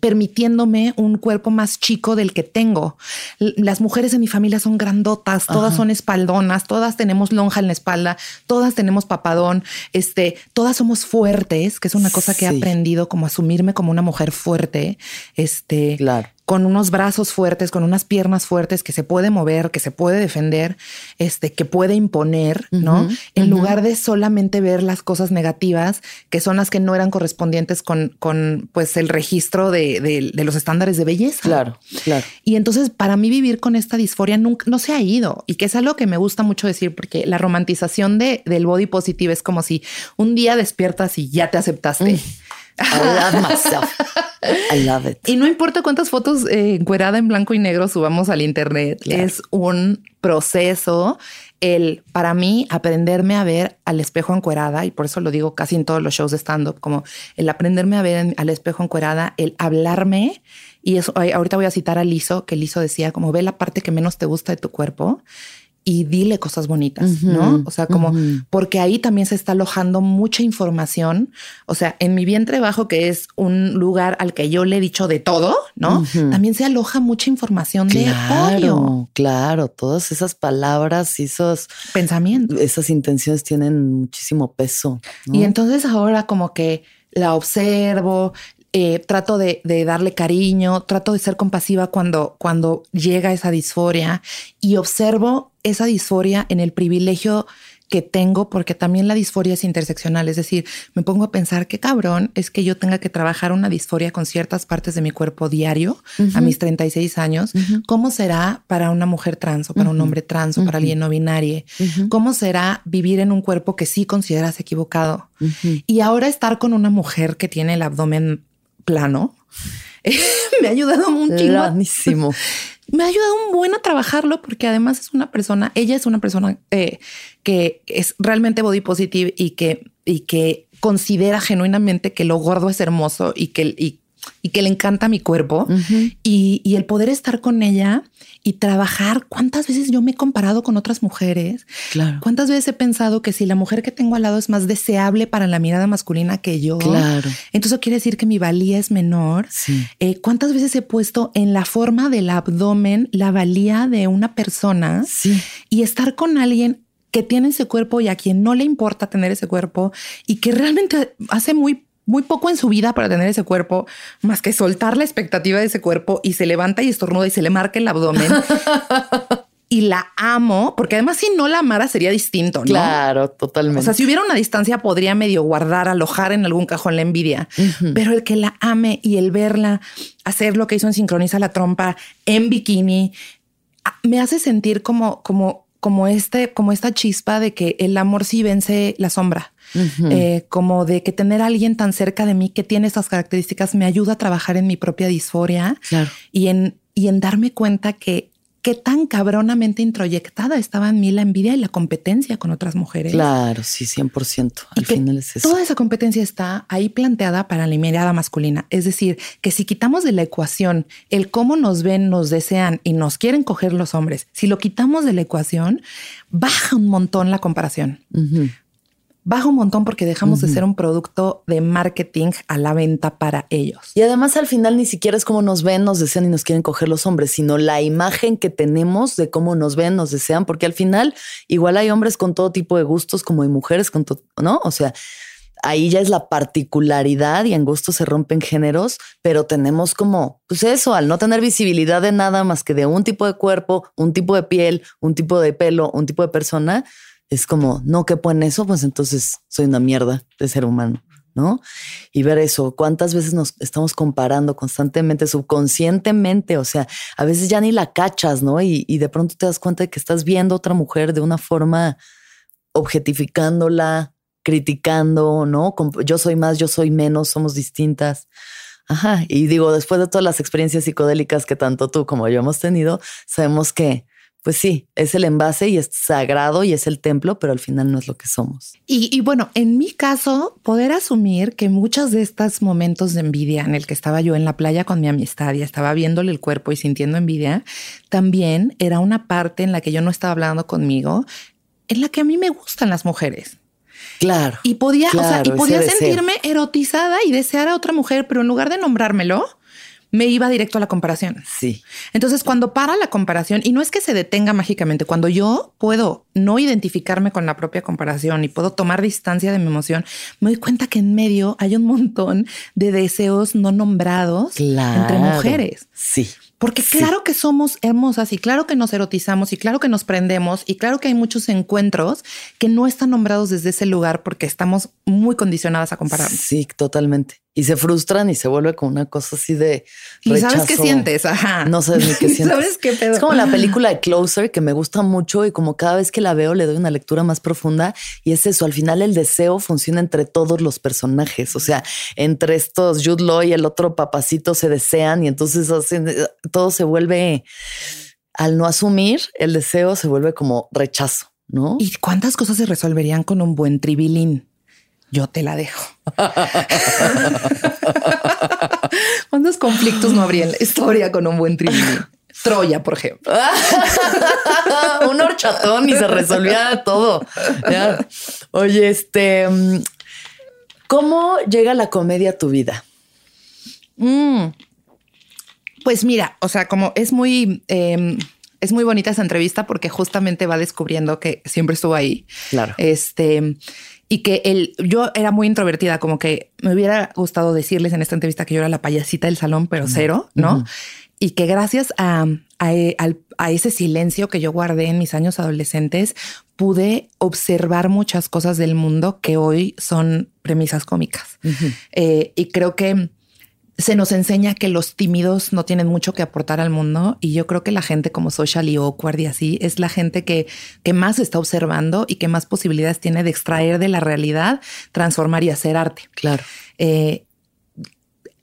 [SPEAKER 1] permitiéndome un cuerpo más chico del que tengo. Las mujeres en mi familia son grandotas, todas son espaldonas, todas tenemos lonja en la espalda, todas tenemos papadón, este, todas somos fuertes, que es una cosa que he aprendido como asumirme como una mujer fuerte, este,
[SPEAKER 2] claro
[SPEAKER 1] con unos brazos fuertes, con unas piernas fuertes, que se puede mover, que se puede defender, este, que puede imponer, ¿no? En lugar de solamente ver las cosas negativas, que son las que no eran correspondientes con, con pues, el registro de, de, los estándares de belleza.
[SPEAKER 2] Claro, claro.
[SPEAKER 1] Y entonces, para mí vivir con esta disforia nunca, no se ha ido, y que es algo que me gusta mucho decir, porque la romantización de, del body positive es como si un día despiertas y ya te aceptaste. Mm.
[SPEAKER 2] I love myself. I love it.
[SPEAKER 1] Y no importa cuántas fotos eh, encuerada en blanco y negro subamos al internet, es un proceso el para mí aprenderme a ver al espejo encuerada y por eso lo digo casi en todos los shows de stand up como el aprenderme a ver al espejo encuerada, el hablarme y eso ahorita voy a citar a Lizo que Lizo decía como ve la parte que menos te gusta de tu cuerpo y dile cosas bonitas, ¿no? O sea, como porque ahí también se está alojando mucha información. O sea, en mi vientre bajo, que es un lugar al que yo le he dicho de todo, ¿no? También se aloja mucha información de odio.
[SPEAKER 2] Claro, todas esas palabras y esos
[SPEAKER 1] pensamientos,
[SPEAKER 2] esas intenciones tienen muchísimo peso.
[SPEAKER 1] Y entonces ahora como que la observo, eh, trato de, darle cariño, trato de ser compasiva cuando, cuando llega esa disforia y observo esa disforia en el privilegio que tengo, porque también la disforia es interseccional, es decir, me pongo a pensar qué cabrón es que yo tenga que trabajar una disforia con ciertas partes de mi cuerpo diario a mis 36 años. ¿Cómo será para una mujer trans o para un hombre trans o para alguien no binario? ¿Cómo será vivir en un cuerpo que sí consideras equivocado? Y ahora estar con una mujer que tiene el abdomen plano, me ha ayudado
[SPEAKER 2] muchísimo.
[SPEAKER 1] me ha ayudado un buen a trabajarlo porque además es una persona, ella es una persona eh, que es realmente body positive y que, y que considera genuinamente que lo gordo es hermoso y que, y, que le encanta mi cuerpo y, y, el poder estar con ella y trabajar. ¿Cuántas veces yo me he comparado con otras mujeres?
[SPEAKER 2] Claro.
[SPEAKER 1] ¿Cuántas veces he pensado que si la mujer que tengo al lado es más deseable para la mirada masculina que yo?
[SPEAKER 2] Claro.
[SPEAKER 1] Entonces eso quiere decir que mi valía es menor.
[SPEAKER 2] Sí.
[SPEAKER 1] Eh, ¿Cuántas veces he puesto en la forma del abdomen la valía de una persona?
[SPEAKER 2] Sí.
[SPEAKER 1] Y estar con alguien que tiene ese cuerpo y a quien no le importa tener ese cuerpo y que realmente hace muy muy poco en su vida para tener ese cuerpo, más que soltar la expectativa de ese cuerpo y se levanta y estornuda y se le marca el abdomen. y la amo, porque además si no la amara sería distinto, ¿no?
[SPEAKER 2] Claro, totalmente.
[SPEAKER 1] O sea, si hubiera una distancia podría medio guardar, alojar en algún cajón la envidia, pero el que la ame y el verla hacer lo que hizo en Sincroniza la Trompa en bikini, me hace sentir como, como, como este, como esta chispa de que el amor sí vence la sombra eh, como de que tener a alguien tan cerca de mí que tiene esas características me ayuda a trabajar en mi propia disforia y, en, y en darme cuenta que qué tan cabronamente introyectada estaba en mí la envidia y la competencia con otras mujeres.
[SPEAKER 2] Claro, sí, 100%. Al final es eso.
[SPEAKER 1] Toda esa competencia está ahí planteada para la mirada masculina. Es decir, que si quitamos de la ecuación el cómo nos ven, nos desean y nos quieren coger los hombres, si lo quitamos de la ecuación, baja un montón la comparación baja un montón porque dejamos de ser un producto de marketing a la venta para ellos.
[SPEAKER 2] Y además al final ni siquiera es como nos ven, nos desean y nos quieren coger los hombres, sino la imagen que tenemos de cómo nos ven, nos desean, porque al final igual hay hombres con todo tipo de gustos como hay mujeres con todo, ¿no? O sea, ahí ya es la particularidad y en gusto se rompen géneros, pero tenemos como, pues eso, al no tener visibilidad de nada más que de un tipo de cuerpo, un tipo de piel, un tipo de pelo, un tipo de persona, es como, no quepo en eso, pues entonces soy una mierda de ser humano, ¿no? Y ver eso, cuántas veces nos estamos comparando constantemente, subconscientemente, o sea, a veces ya ni la cachas, ¿no? Y, de pronto te das cuenta de que estás viendo a otra mujer de una forma objetificándola, criticando, ¿no? Yo soy más, yo soy menos, somos distintas. Ajá, y digo, después de todas las experiencias psicodélicas que tanto tú como yo hemos tenido, sabemos que pues sí, es el envase y es sagrado y es el templo, pero al final no es lo que somos.
[SPEAKER 1] Y, bueno, en mi caso, poder asumir que muchos de estos momentos de envidia en el que estaba yo en la playa con mi amistad y estaba viéndole el cuerpo y sintiendo envidia, también era una parte en la que yo no estaba hablando conmigo, en la que a mí me gustan las mujeres.
[SPEAKER 2] Claro.
[SPEAKER 1] Y podía, y podía sentirme erotizada y desear a otra mujer, pero en lugar de nombrármelo, me iba directo a la comparación.
[SPEAKER 2] Sí.
[SPEAKER 1] Entonces, cuando para la comparación, y no es que se detenga mágicamente, cuando yo puedo no identificarme con la propia comparación y puedo tomar distancia de mi emoción, me doy cuenta que en medio hay un montón de deseos no nombrados entre mujeres.
[SPEAKER 2] Sí.
[SPEAKER 1] Porque claro que somos hermosas y claro que nos erotizamos y claro que nos prendemos y claro que hay muchos encuentros que no están nombrados desde ese lugar porque estamos muy condicionadas a compararnos.
[SPEAKER 2] Sí, totalmente y se frustran y se vuelve como una cosa así de
[SPEAKER 1] ¿Y sabes qué sientes? Ajá.
[SPEAKER 2] No sabes ni qué sientes.
[SPEAKER 1] ¿Sabes qué pedo?
[SPEAKER 2] Es como la película de Closer que me gusta mucho y como cada vez que la veo le doy una lectura más profunda y es eso, al final el deseo funciona entre todos los personajes, o sea, entre estos Jude Law y el otro papacito se desean y entonces todo se vuelve al no asumir el deseo se vuelve como rechazo, ¿no?
[SPEAKER 1] ¿Y cuántas cosas se resolverían con un buen tribilín? Yo te la dejo. ¿Cuántos conflictos no habría en la historia con un buen tribilín? Troya, por ejemplo.
[SPEAKER 2] un horchatón y se resolvía todo. Oye, este, ¿cómo llega la comedia a tu vida?
[SPEAKER 1] Mm. Pues mira, o sea, como es muy, em, es muy bonita esa entrevista porque justamente va descubriendo que siempre estuvo ahí.
[SPEAKER 2] Claro.
[SPEAKER 1] Este, y que él, yo era muy introvertida, como que me hubiera gustado decirles en esta entrevista que yo era la payasita del salón, pero cero, ¿no? Y que gracias a, a, ese silencio que yo guardé en mis años adolescentes, pude observar muchas cosas del mundo que hoy son premisas cómicas. Eh, y creo que se nos enseña que los tímidos no tienen mucho que aportar al mundo y yo creo que la gente como social y awkward y así es la gente que, que más está observando y que más posibilidades tiene de extraer de la realidad, transformar y hacer arte.
[SPEAKER 2] Claro.
[SPEAKER 1] Eh,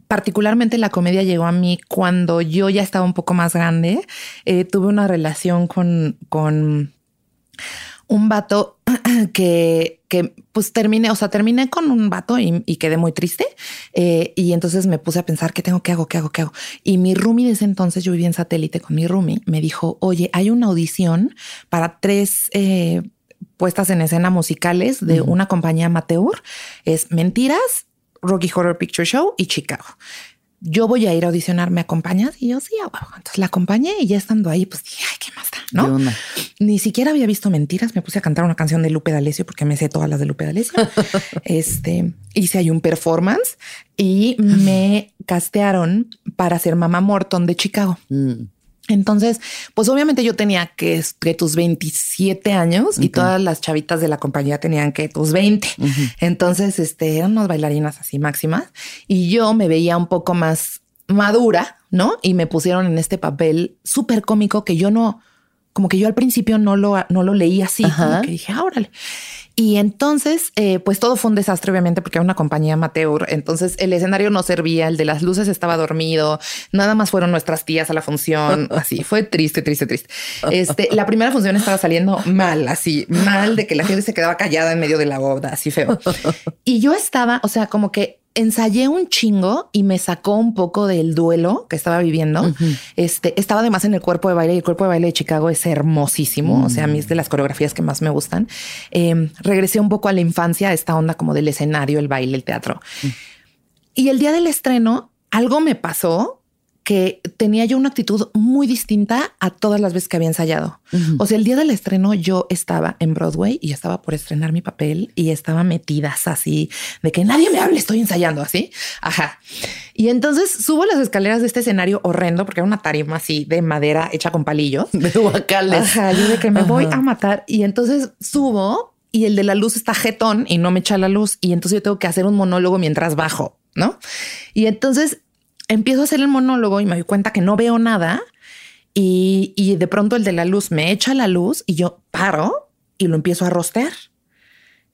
[SPEAKER 1] particularmente la comedia llegó a mí cuando yo ya estaba un poco más grande. Eh, tuve una relación con, con un vato que, que pues terminé, o sea, terminé con un vato y, quedé muy triste. Eh, y entonces me puse a pensar qué tengo, qué hago, qué hago, qué hago. Y mi roomie de ese entonces, yo vivía en satélite con mi roomie, me dijo, oye, hay una audición para tres eh, puestas en escena musicales de una compañía amateur. Es Mentiras, Rocky Horror Picture Show y Chicago yo voy a ir a audicionar, ¿me acompañas? Y yo sí, entonces la acompañé y ya estando ahí, pues dije, ay, ¿qué más da? ¿No? Ni siquiera había visto mentiras, me puse a cantar una canción de Lupe D'Alessio porque me sé todas las de Lupe D'Alessio. este, hice ahí un performance y me castearon para ser Mamá Morton de Chicago. Mm. Entonces, pues obviamente yo tenía que, que tus 27 años y todas las chavitas de la compañía tenían que tus 20. Entonces, este, eran unas bailarinas así máximas y yo me veía un poco más madura, ¿no? Y me pusieron en este papel súper cómico que yo no, como que yo al principio no lo, no lo leí así, que dije, ah, órale. Y entonces, eh, pues todo fue un desastre, obviamente, porque era una compañía amateur. Entonces el escenario no servía, el de las luces estaba dormido, nada más fueron nuestras tías a la función. Así fue triste, triste, triste. Este, la primera función estaba saliendo mal, así mal, de que la gente se quedaba callada en medio de la boda, así feo. Y yo estaba, o sea, como que ensayé un chingo y me sacó un poco del duelo que estaba viviendo. Este estaba además en el cuerpo de baile y el cuerpo de baile de Chicago es hermosísimo. O sea, a mí es de las coreografías que más me gustan. Em, regresé un poco a la infancia, a esta onda como del escenario, el baile, el teatro. Y el día del estreno, algo me pasó que tenía yo una actitud muy distinta a todas las veces que había ensayado. O sea, el día del estreno yo estaba en Broadway y estaba por estrenar mi papel y estaba metida así de que nadie me hable, estoy ensayando así. Ajá. Y entonces subo las escaleras de este escenario horrendo porque era una tarima así de madera hecha con palillos.
[SPEAKER 2] De guacales.
[SPEAKER 1] Ajá, yo de que me voy a matar. Y entonces subo y el de la luz está jetón y no me echa la luz. Y entonces yo tengo que hacer un monólogo mientras bajo, ¿no? Y entonces empiezo a hacer el monólogo y me doy cuenta que no veo nada y, de pronto el de la luz me echa la luz y yo paro y lo empiezo a rostear.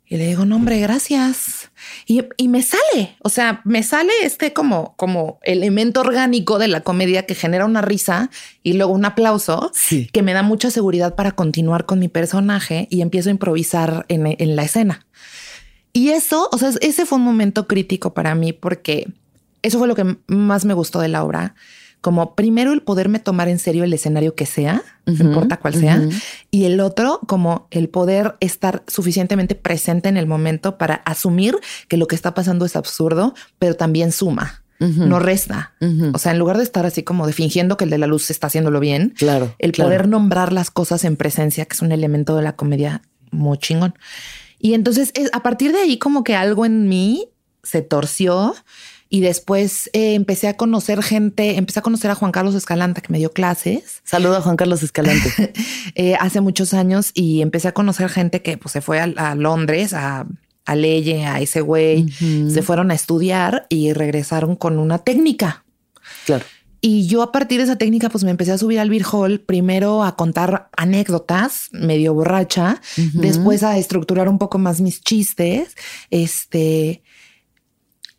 [SPEAKER 1] Y le digo, no, hombre, gracias. Y, me sale, o sea, me sale este como, como elemento orgánico de la comedia que genera una risa y luego un aplauso que me da mucha seguridad para continuar con mi personaje y empiezo a improvisar en, en la escena. Y eso, o sea, ese fue un momento crítico para mí porque eso fue lo que más me gustó de la obra. Como primero el poderme tomar en serio el escenario que sea, no importa cuál sea, y el otro como el poder estar suficientemente presente en el momento para asumir que lo que está pasando es absurdo, pero también suma. no resta. O sea, en lugar de estar así como de fingiendo que el de la luz está haciéndolo bien,
[SPEAKER 2] claro,
[SPEAKER 1] el poder nombrar las cosas en presencia, que es un elemento de la comedia muy chingón. Y entonces a partir de ahí como que algo en mí se torció y después eh, empecé a conocer gente, empecé a conocer a Juan Carlos Escalante que me dio clases.
[SPEAKER 2] Saludo a Juan Carlos Escalante.
[SPEAKER 1] Eh, hace muchos años y empecé a conocer gente que pues, se fue a, Londres, a, a Leye, a ese güey, se fueron a estudiar y regresaron con una técnica.
[SPEAKER 2] Claro.
[SPEAKER 1] Y yo a partir de esa técnica, pues me empecé a subir al Beer Hall, primero a contar anécdotas, medio borracha, después a estructurar un poco más mis chistes, este,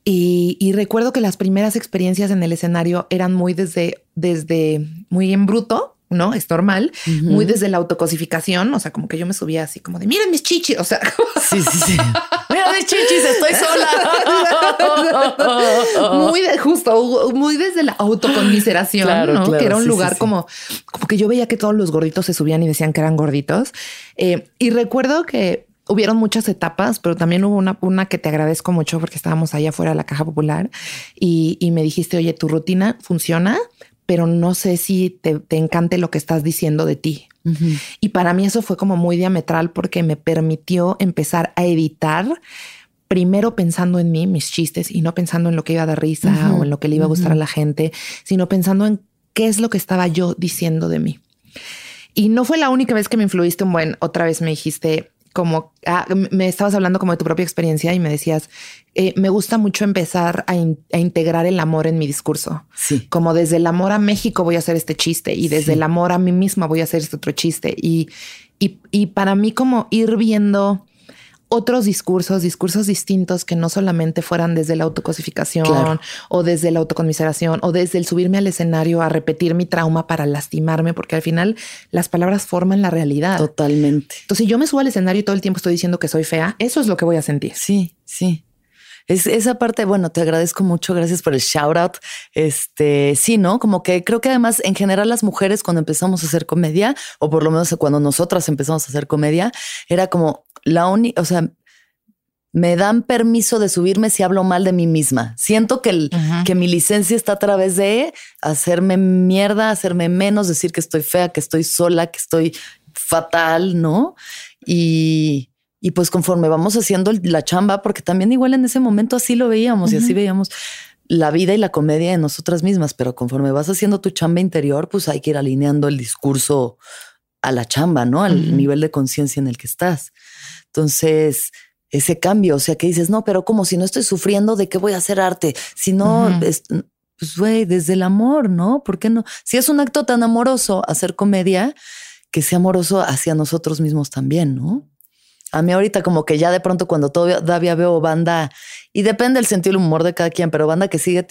[SPEAKER 1] y, recuerdo que las primeras experiencias en el escenario eran muy desde, desde muy en bruto, ¿no? Es normal, muy desde la autocosificación, o sea, como que yo me subía así como de, miren mis chichis, o sea,
[SPEAKER 2] sí, sí, sí. Mira mis chichis, estoy
[SPEAKER 1] sola. muy de, justo, muy desde la autoconmiseración, ¿no? que era un lugar como, como que yo veía que todos los gorditos se subían y decían que eran gorditos. Eh, y recuerdo que hubieron muchas etapas, pero también hubo una, una que te agradezco mucho porque estábamos allá afuera de la caja popular y, me dijiste, oye, tu rutina funciona, pero no sé si te, encante lo que estás diciendo de ti. Y para mí eso fue como muy diametral porque me permitió empezar a editar primero pensando en mí, mis chistes y no pensando en lo que iba a dar risa o en lo que le iba a gustar a la gente, sino pensando en qué es lo que estaba yo diciendo de mí. Y no fue la única vez que me influiste un buen. Otra vez me dijiste, como ah, me estabas hablando como de tu propia experiencia y me decías, eh, me gusta mucho empezar a, integrar el amor en mi discurso.
[SPEAKER 2] Sí.
[SPEAKER 1] Como desde el amor a México voy a hacer este chiste y desde el amor a mí misma voy a hacer este otro chiste. Y, y, y para mí como ir viendo otros discursos, discursos distintos que no solamente fueran desde la autocosificación o desde la autoconmiseración o desde el subirme al escenario a repetir mi trauma para lastimarme, porque al final las palabras forman la realidad.
[SPEAKER 2] Totalmente.
[SPEAKER 1] Entonces, si yo me subo al escenario y todo el tiempo estoy diciendo que soy fea, eso es lo que voy a sentir.
[SPEAKER 2] Sí, sí. Es esa parte, bueno, te agradezco mucho, gracias por el shout out. Este, sí, ¿no? Como que creo que además en general las mujeres cuando empezamos a hacer comedia, o por lo menos cuando nosotras empezamos a hacer comedia, era como la única, o sea, me dan permiso de subirme si hablo mal de mí misma. Siento que, el, que mi licencia está a través de hacerme mierda, hacerme menos, decir que estoy fea, que estoy sola, que estoy fatal, ¿no? Y, y pues conforme vamos haciendo la chamba, porque también igual en ese momento así lo veíamos y así veíamos la vida y la comedia de nosotras mismas, pero conforme vas haciendo tu chamba interior, pues hay que ir alineando el discurso a la chamba, ¿no? Al nivel de conciencia en el que estás. Entonces, ese cambio, o sea, que dices, no, pero como si no estoy sufriendo, ¿de qué voy a hacer arte? Si no, pues, güey, desde el amor, ¿no? ¿Por qué no? Si es un acto tan amoroso hacer comedia, que sea amoroso hacia nosotros mismos también, ¿no? A mí ahorita como que ya de pronto cuando todavía veo banda, y depende del sentido del humor de cada quien, pero banda que sigue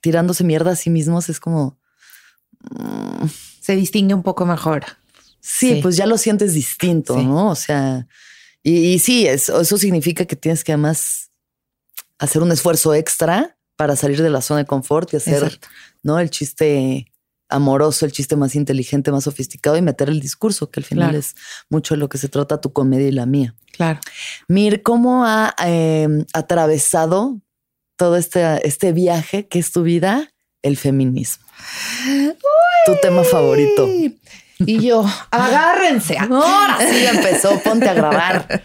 [SPEAKER 2] tirándose mierda a sí mismos es como...
[SPEAKER 1] Mm, se distingue un poco mejor.
[SPEAKER 2] Sí, pues ya lo sientes distinto, ¿no? O sea, y, sí, eso, eso significa que tienes que además hacer un esfuerzo extra para salir de la zona de confort y hacer, ¿no? El chiste amoroso, el chiste más inteligente, más sofisticado y meter el discurso, que al final es mucho de lo que se trata tu comedia y la mía.
[SPEAKER 1] Claro.
[SPEAKER 2] Mir, ¿cómo ha em, atravesado todo este, este viaje que es tu vida, el feminismo? Tu tema favorito.
[SPEAKER 1] Y yo, agárrense, ahora sí empezó, ponte a grabar.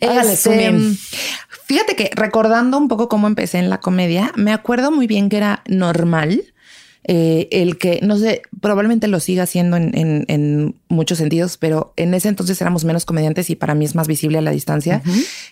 [SPEAKER 1] Este, fíjate que recordando un poco cómo empecé en la comedia, me acuerdo muy bien que era normal eh, el que, no sé, probablemente lo siga haciendo en, muchos sentidos, pero en ese entonces éramos menos comediantes y para mí es más visible a la distancia.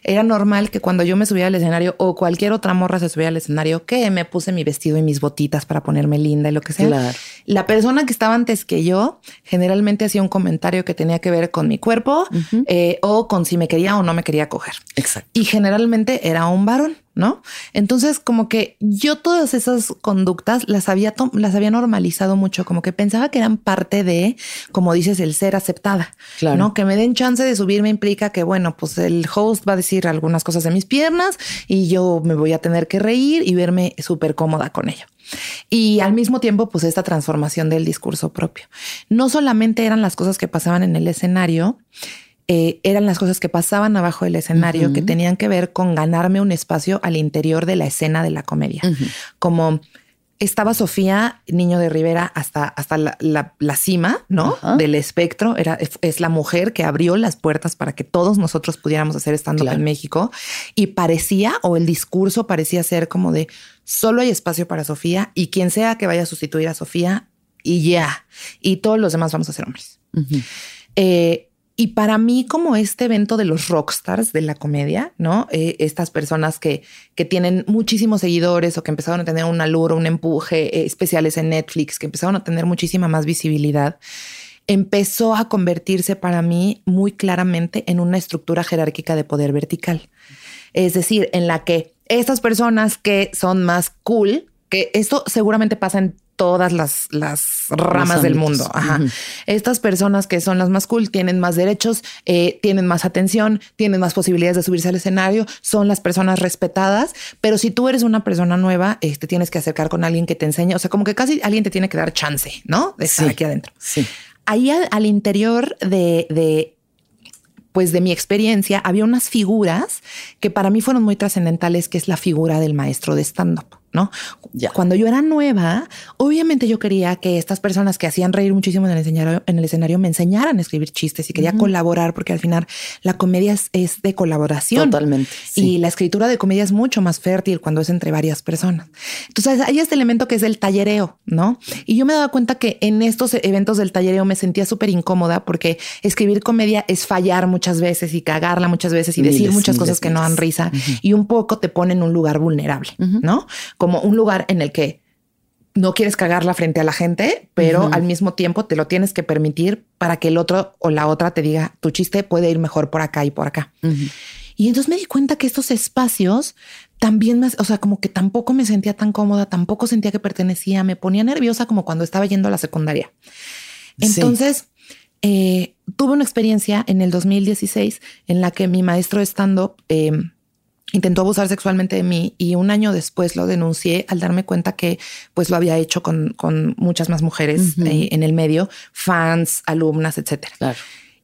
[SPEAKER 1] Era normal que cuando yo me subía al escenario o cualquier otra morra se subía al escenario, que me puse mi vestido y mis botitas para ponerme linda y lo que sea. La persona que estaba antes que yo generalmente hacía un comentario que tenía que ver con mi cuerpo eh, o con si me quería o no me quería coger.
[SPEAKER 2] Exacto.
[SPEAKER 1] Y generalmente era un varón. ¿No? Entonces, como que yo todas esas conductas las había, las había normalizado mucho, como que pensaba que eran parte de, como dices, el ser aceptada, claro. ¿no? Que me den chance de subirme implica que, bueno, pues el host va a decir algunas cosas de mis piernas y yo me voy a tener que reír y verme súper cómoda con ello. Y al mismo tiempo, pues esta transformación del discurso propio. No solamente eran las cosas que pasaban en el escenario, eh, eran las cosas que pasaban abajo del escenario que tenían que ver con ganarme un espacio al interior de la escena de la comedia. Como estaba Sofía, niño de Rivera, hasta, hasta la, cima, ¿no? Del espectro. Era, es la mujer que abrió las puertas para que todos nosotros pudiéramos hacer estando en México. Y parecía, o el discurso parecía ser como de solo hay espacio para Sofía y quien sea que vaya a sustituir a Sofía y ya. Y todos los demás vamos a ser hombres. Y para mí, como este evento de los rockstars de la comedia, ¿no? Eh, estas personas que, que tienen muchísimos seguidores o que empezaron a tener una lura, un empuje, eh, especiales en Netflix, que empezaron a tener muchísima más visibilidad, empezó a convertirse para mí muy claramente en una estructura jerárquica de poder vertical. Es decir, en la que estas personas que son más cool, que esto seguramente pasa en todas las, las ramas del mundo. Estas personas que son las más cool tienen más derechos, eh, tienen más atención, tienen más posibilidades de subirse al escenario, son las personas respetadas. Pero si tú eres una persona nueva, te este, tienes que acercar con alguien que te enseñe. O sea, como que casi alguien te tiene que dar chance, ¿no? De estar aquí adentro.
[SPEAKER 2] Sí.
[SPEAKER 1] Ahí al, interior de, de pues de mi experiencia, había unas figuras que para mí fueron muy trascendentales, que es la figura del maestro de stand-up. ¿No? Cuando yo era nueva, obviamente yo quería que estas personas que hacían reír muchísimo en el escenario, en el escenario me enseñaran a escribir chistes y quería colaborar porque al final la comedia es, de colaboración.
[SPEAKER 2] Totalmente.
[SPEAKER 1] Y la escritura de comedia es mucho más fértil cuando es entre varias personas. Entonces hay este elemento que es el tallereo, ¿no? Y yo me daba cuenta que en estos eventos del tallereo me sentía súper incómoda porque escribir comedia es fallar muchas veces y cagarla muchas veces y decir muchas cosas que no dan risa y un poco te pone en un lugar vulnerable, ¿no? Como un lugar en el que no quieres cagarla frente a la gente, pero al mismo tiempo te lo tienes que permitir para que el otro o la otra te diga tu chiste puede ir mejor por acá y por acá. Y entonces me di cuenta que estos espacios también me, o sea, como que tampoco me sentía tan cómoda, tampoco sentía que pertenecía, me ponía nerviosa como cuando estaba yendo a la secundaria. Entonces, eh, tuve una experiencia en el 2016 en la que mi maestro de stand-up em, intentó abusar sexualmente de mí y un año después lo denuncié al darme cuenta que pues lo había hecho con, con muchas más mujeres eh, en el medio, fans, alumnas, etcétera.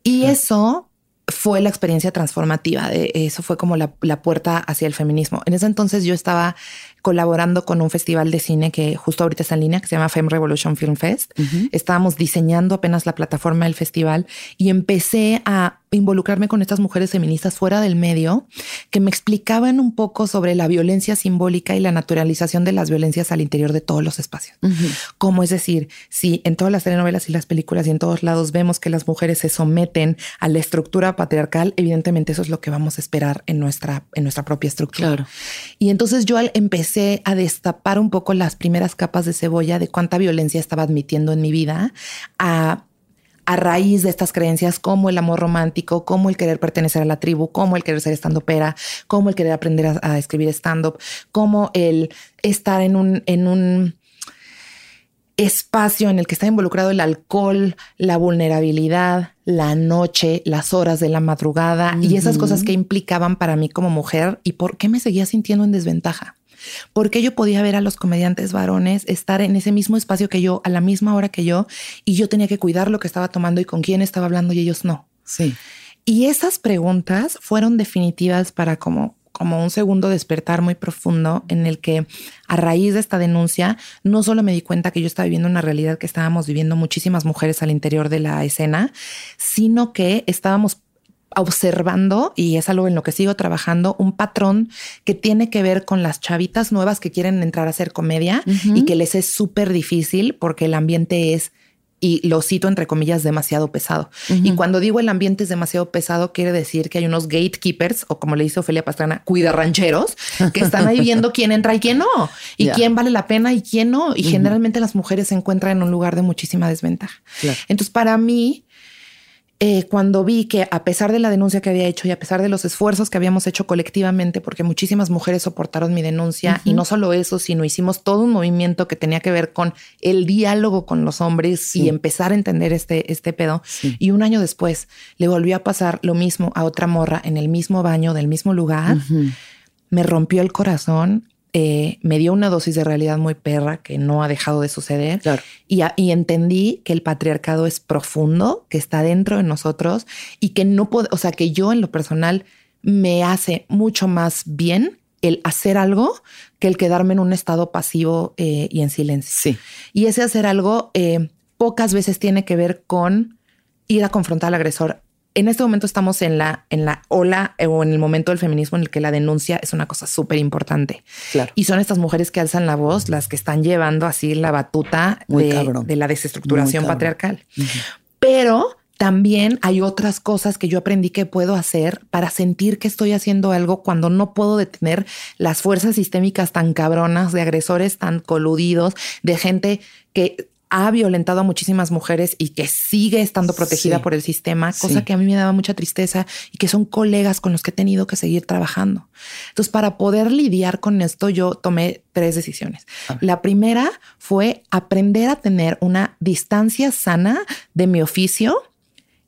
[SPEAKER 1] Y eso fue la experiencia transformativa. De, eso fue como la, la, puerta hacia el feminismo. En ese entonces yo estaba colaborando con un festival de cine que justo ahorita está en línea, que se llama Femme Revolution Film Fest. Estábamos diseñando apenas la plataforma del festival y empecé a involucrarme con estas mujeres feministas fuera del medio que me explicaban un poco sobre la violencia simbólica y la naturalización de las violencias al interior de todos los espacios. Como es decir, si en todas las telenovelas y las películas y en todos lados vemos que las mujeres se someten a la estructura patriarcal, evidentemente eso es lo que vamos a esperar en nuestra, en nuestra propia estructura. Y entonces yo empecé a destapar un poco las primeras capas de cebolla de cuánta violencia estaba admitiendo en mi vida, a a raíz de estas creencias como el amor romántico, como el querer pertenecer a la tribu, como el querer ser stand pera, como el querer aprender a, a escribir stand-up, como el estar en un, en un espacio en el que está involucrado el alcohol, la vulnerabilidad, la noche, las horas de la madrugada y esas cosas que implicaban para mí como mujer y por qué me seguía sintiendo en desventaja. Porque yo podía ver a los comediantes varones estar en ese mismo espacio que yo, a la misma hora que yo, y yo tenía que cuidar lo que estaba tomando y con quién estaba hablando y ellos no.
[SPEAKER 2] Sí.
[SPEAKER 1] Y esas preguntas fueron definitivas para como como un segundo despertar muy profundo en el que a raíz de esta denuncia no solo me di cuenta que yo estaba viviendo una realidad que estábamos viviendo muchísimas mujeres al interior de la escena, sino que estábamos observando, y es algo en lo que sigo trabajando, un patrón que tiene que ver con las chavitas nuevas que quieren entrar a hacer comedia y que les es súper difícil porque el ambiente es y lo cito entre comillas demasiado pesado. Y cuando digo el ambiente es demasiado pesado, quiere decir que hay unos gatekeepers o como le dice Ofelia Pastrana, cuida rancheros que están ahí viendo quién entra y quién no, y quién vale la pena y quién no. Y generalmente las mujeres se encuentran en un lugar de muchísima desventaja. Entonces, para mí, eh, cuando vi que a pesar de la denuncia que había hecho y a pesar de los esfuerzos que habíamos hecho colectivamente, porque muchísimas mujeres soportaron mi denuncia y no solo eso, sino hicimos todo un movimiento que tenía que ver con el diálogo con los hombres y empezar a entender este, este pedo. Y un año después le volvió a pasar lo mismo a otra morra en el mismo baño del mismo lugar. Me rompió el corazón eh, me dio una dosis de realidad muy perra que no ha dejado de suceder. Y, y, entendí que el patriarcado es profundo, que está dentro de nosotros y que no puedo, o sea, que yo en lo personal me hace mucho más bien el hacer algo que el quedarme en un estado pasivo eh, y en silencio.
[SPEAKER 2] Sí.
[SPEAKER 1] Y ese hacer algo eh, pocas veces tiene que ver con ir a confrontar al agresor en este momento estamos en la, en la ola eh, o en el momento del feminismo en el que la denuncia es una cosa súper importante. Y son estas mujeres que alzan la voz las que están llevando así la batuta de, la desestructuración patriarcal. Pero también hay otras cosas que yo aprendí que puedo hacer para sentir que estoy haciendo algo cuando no puedo detener las fuerzas sistémicas tan cabronas de agresores tan coludidos, de gente que ha violentado a muchísimas mujeres y que sigue estando protegida por el sistema, cosa que a mí me daba mucha tristeza y que son colegas con los que he tenido que seguir trabajando. Entonces, para poder lidiar con esto, yo tomé tres decisiones. La primera fue aprender a tener una distancia sana de mi oficio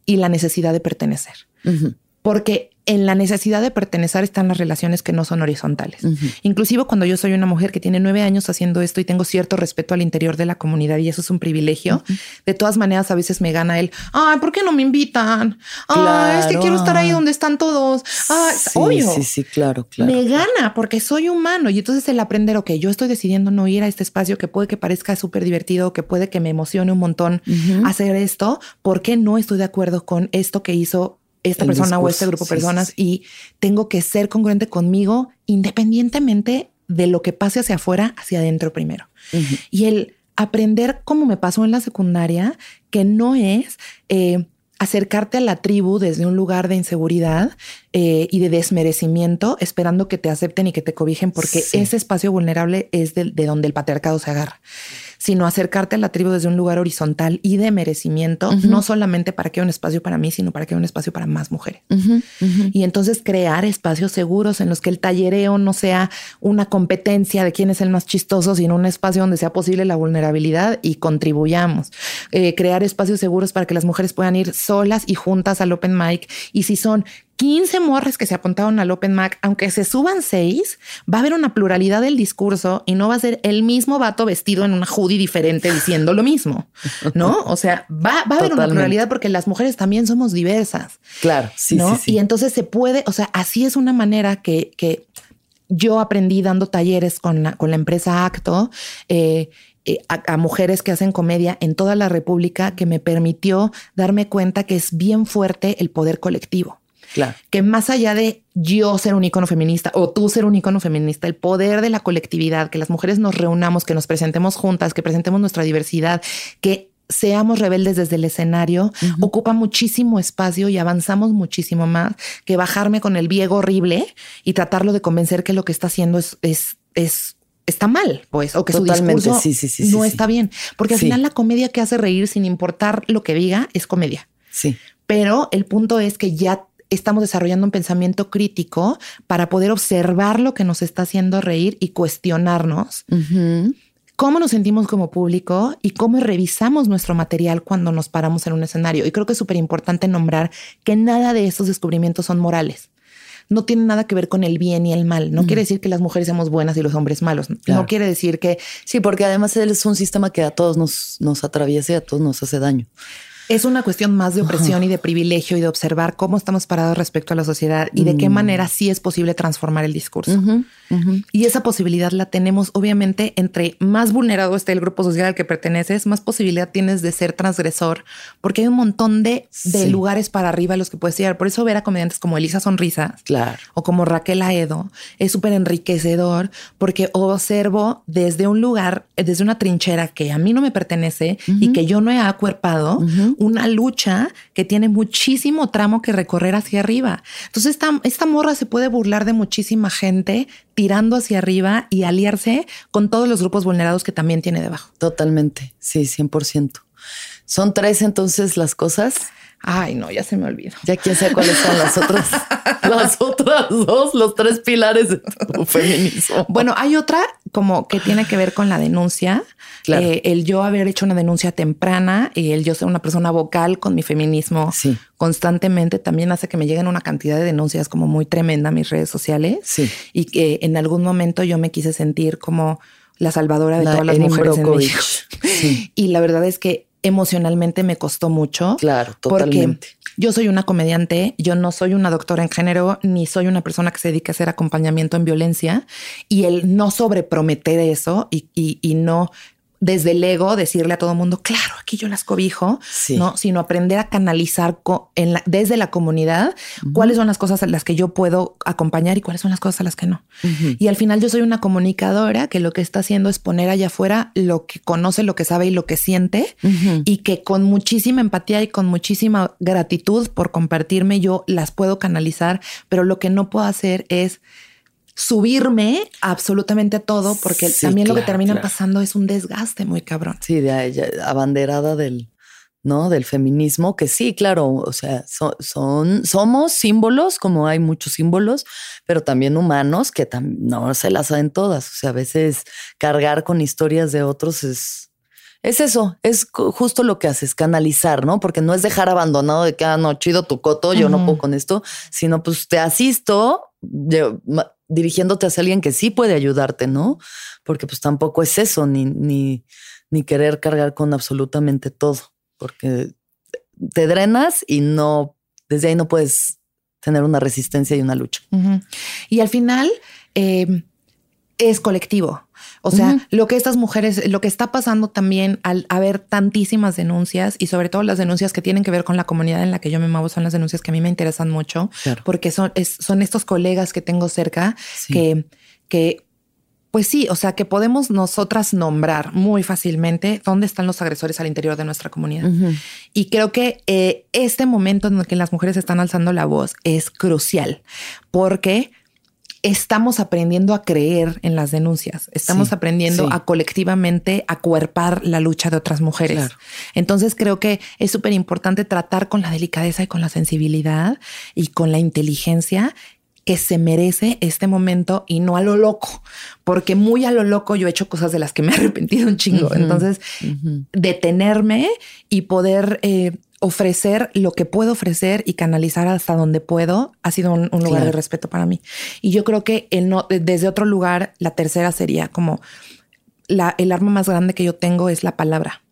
[SPEAKER 1] y la necesidad de pertenecer. Porque en la necesidad de pertenecer están las relaciones que no son horizontales. Inclusive cuando yo soy una mujer que tiene nueve años haciendo esto y tengo cierto respeto al interior de la comunidad y eso es un privilegio, de todas maneras a veces me gana el, ay, ¿por qué no me invitan? Ay, es que quiero estar ahí donde están todos.
[SPEAKER 2] Sí,
[SPEAKER 1] obvio.
[SPEAKER 2] Sí, sí, claro, claro.
[SPEAKER 1] Me gana porque soy humano y entonces el aprender, ok, yo estoy decidiendo no ir a este espacio que puede que parezca súper divertido, que puede que me emocione un montón hacer esto, ¿por qué no estoy de acuerdo con esto que hizo esta persona o este grupo de personas y tengo que ser congruente conmigo independientemente de lo que pase hacia afuera, hacia adentro primero. Y el aprender como me pasó en la secundaria, que no es eh, acercarte a la tribu desde un lugar de inseguridad eh, y de desmerecimiento, esperando que te acepten y que te cobijen, porque ese espacio vulnerable es de, de donde el patriarcado se agarra sino acercarte a la tribu desde un lugar horizontal y de merecimiento, no solamente para que haya un espacio para mí, sino para que haya un espacio para más mujeres. Y entonces crear espacios seguros en los que el tallereo no sea una competencia de quién es el más chistoso, sino un espacio donde sea posible la vulnerabilidad y contribuyamos. Eh, crear espacios seguros para que las mujeres puedan ir solas y juntas al open mic. Y si son 15 morras que se apuntaron al Open Mac, aunque se suban seis, va a haber una pluralidad del discurso y no va a ser el mismo vato vestido en una hoodie diferente diciendo lo mismo, ¿no? O sea, va, a haber una pluralidad porque las mujeres también somos diversas.
[SPEAKER 2] Claro, sí, sí,
[SPEAKER 1] sí, Y entonces se puede, o sea, así es una manera que, que yo aprendí dando talleres con la, con la empresa Acto. Eh, eh, a, mujeres que hacen comedia en toda la República que me permitió darme cuenta que es bien fuerte el poder colectivo. Que más allá de yo ser un icono feminista o tú ser un icono feminista, el poder de la colectividad, que las mujeres nos reunamos, que nos presentemos juntas, que presentemos nuestra diversidad, que seamos rebeldes desde el escenario, ocupa muchísimo espacio y avanzamos muchísimo más que bajarme con el viejo horrible y tratarlo de convencer que lo que está haciendo es, es, es está mal, pues, o que su discurso no está bien. Porque al final la comedia que hace reír sin importar lo que diga es comedia.
[SPEAKER 2] Sí.
[SPEAKER 1] Pero el punto es que ya estamos desarrollando un pensamiento crítico para poder observar lo que nos está haciendo reír y cuestionarnos. cómo nos sentimos como público y cómo revisamos nuestro material cuando nos paramos en un escenario. Y creo que es súper importante nombrar que nada de estos descubrimientos son morales no tiene nada que ver con el bien y el mal. No quiere decir que las mujeres seamos buenas y los hombres malos. No quiere decir que...
[SPEAKER 2] Sí, porque además él es un sistema que a todos nos, nos atraviesa y a todos nos hace daño.
[SPEAKER 1] Es una cuestión más de opresión y de privilegio y de observar cómo estamos parados respecto a la sociedad y de qué mm. manera sí es posible transformar el discurso. Y esa posibilidad la tenemos, obviamente, entre más vulnerado esté el grupo social al que perteneces, más posibilidad tienes de ser transgresor, porque hay un montón de, lugares para arriba a los que puedes llegar. Por eso ver a comediantes como Elisa Sonrisa
[SPEAKER 2] claro.
[SPEAKER 1] o como Raquel Aedo es súper enriquecedor, porque observo desde un lugar, desde una trinchera que a mí no me pertenece y que yo no he acuerpado, una lucha que tiene muchísimo tramo que recorrer hacia arriba. Entonces, esta, esta morra se puede burlar de muchísima gente tirando hacia arriba y aliarse con todos los grupos vulnerados que también tiene debajo.
[SPEAKER 2] Totalmente, sí, 100%. Son tres entonces las cosas.
[SPEAKER 1] Ay, no, ya se me olvidó.
[SPEAKER 2] Ya quién sabe cuáles son las otras, las otras dos, los tres pilares de feminismo.
[SPEAKER 1] Bueno, hay otra como que tiene que ver con la denuncia. Eh, el yo haber hecho una denuncia temprana y el yo ser una persona vocal con mi feminismo constantemente también hace que me lleguen una cantidad de denuncias como muy tremenda a mis redes sociales.
[SPEAKER 2] Sí.
[SPEAKER 1] Y que en algún momento yo me quise sentir como la salvadora de todas las mujeres en México. Y la verdad es que emocionalmente me costó mucho.
[SPEAKER 2] Claro, totalmente.
[SPEAKER 1] Porque yo soy una comediante, yo no soy una doctora en género, ni soy una persona que se dedica a hacer acompañamiento en violencia. Y el no sobreprometer eso y, y, y no desde el ego decirle a todo el mundo, claro, aquí yo las cobijo, no, sino aprender a canalizar en desde la comunidad cuáles son las cosas a las que yo puedo acompañar y cuáles son las cosas a las que no. Y al final yo soy una comunicadora que lo que está haciendo es poner allá afuera lo que conoce, lo que sabe y lo que siente y que con muchísima empatía y con muchísima gratitud por compartirme yo las puedo canalizar, pero lo que no puedo hacer es subirme absolutamente a todo, porque también lo que termina pasando es un desgaste muy cabrón.
[SPEAKER 2] Sí, de abanderada del, ¿no? Del feminismo, que sí, claro, o sea, son, somos símbolos, como hay muchos símbolos, pero también humanos que no se las saben todas. O sea, a veces cargar con historias de otros es. Es eso, es justo lo que haces, canalizar, ¿no? Porque no es dejar abandonado de que, ah, no, chido tu coto, yo no puedo con esto, sino pues te asisto, dirigiéndote hacia alguien que sí puede ayudarte, ¿no? Porque pues tampoco es eso, ni, ni, ni querer cargar con absolutamente todo, porque te drenas y no, desde ahí no puedes tener una resistencia y una lucha.
[SPEAKER 1] Y al final eh, es colectivo. O sea, lo que estas mujeres, lo que está pasando también al haber tantísimas denuncias y sobre todo las denuncias que tienen que ver con la comunidad en la que yo me muevo son las denuncias que a mí me interesan mucho porque son, son estos colegas que tengo cerca que, que pues sí, o sea, que podemos nosotras nombrar muy fácilmente dónde están los agresores al interior de nuestra comunidad. Y creo que eh, este momento en el que las mujeres están alzando la voz es crucial porque estamos aprendiendo a creer en las denuncias, estamos aprendiendo a colectivamente acuerpar la lucha de otras mujeres. Entonces creo que es súper importante tratar con la delicadeza y con la sensibilidad y con la inteligencia que se merece este momento y no a lo loco, porque muy a lo loco yo he hecho cosas de las que me he arrepentido un chingo. Entonces, detenerme y poder eh, ofrecer lo que puedo ofrecer y canalizar hasta donde puedo ha sido un, lugar de respeto para mí. Y yo creo que el no, desde otro lugar, la tercera sería como la, el arma más grande que yo tengo es la palabra.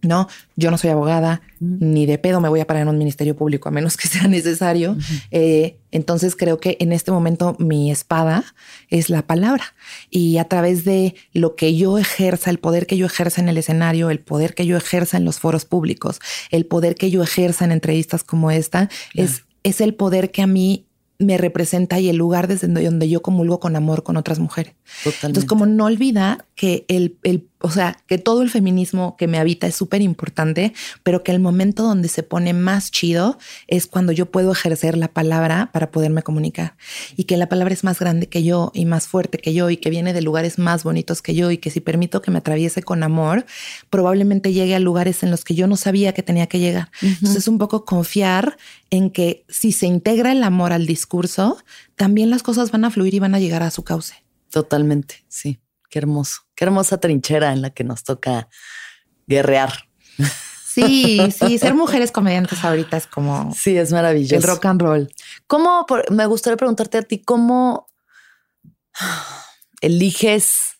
[SPEAKER 1] No, yo no soy abogada, ni de pedo me voy a parar en un ministerio público a menos que sea necesario. Eh, entonces creo que en este momento mi espada es la palabra. Y a través de lo que yo ejerza, el poder que yo ejerza en el escenario, el poder que yo ejerza en los foros públicos, el poder que yo ejerza en entrevistas como esta, es, es el poder que a mí me representa y el lugar desde donde yo comulgo con amor con otras mujeres. Entonces, como no olvida que el, el o sea, que todo el feminismo que me habita es súper importante, pero que el momento donde se pone más chido es cuando yo puedo ejercer la palabra para poderme comunicar y que la palabra es más grande que yo y más fuerte que yo y que viene de lugares más bonitos que yo y que si permito que me atraviese con amor, probablemente llegue a lugares en los que yo no sabía que tenía que llegar. Entonces es un poco confiar en que si se integra el amor al discurso, también las cosas van a fluir y van a llegar a su cauce.
[SPEAKER 2] Totalmente, sí. Qué hermoso. Qué hermosa trinchera en la que nos toca guerrear.
[SPEAKER 1] Sí, sí, ser mujeres comediantes ahorita es como.
[SPEAKER 2] Sí, es maravilloso.
[SPEAKER 1] El rock and roll.
[SPEAKER 2] ¿Cómo, me gustaría preguntarte a ti, cómo eliges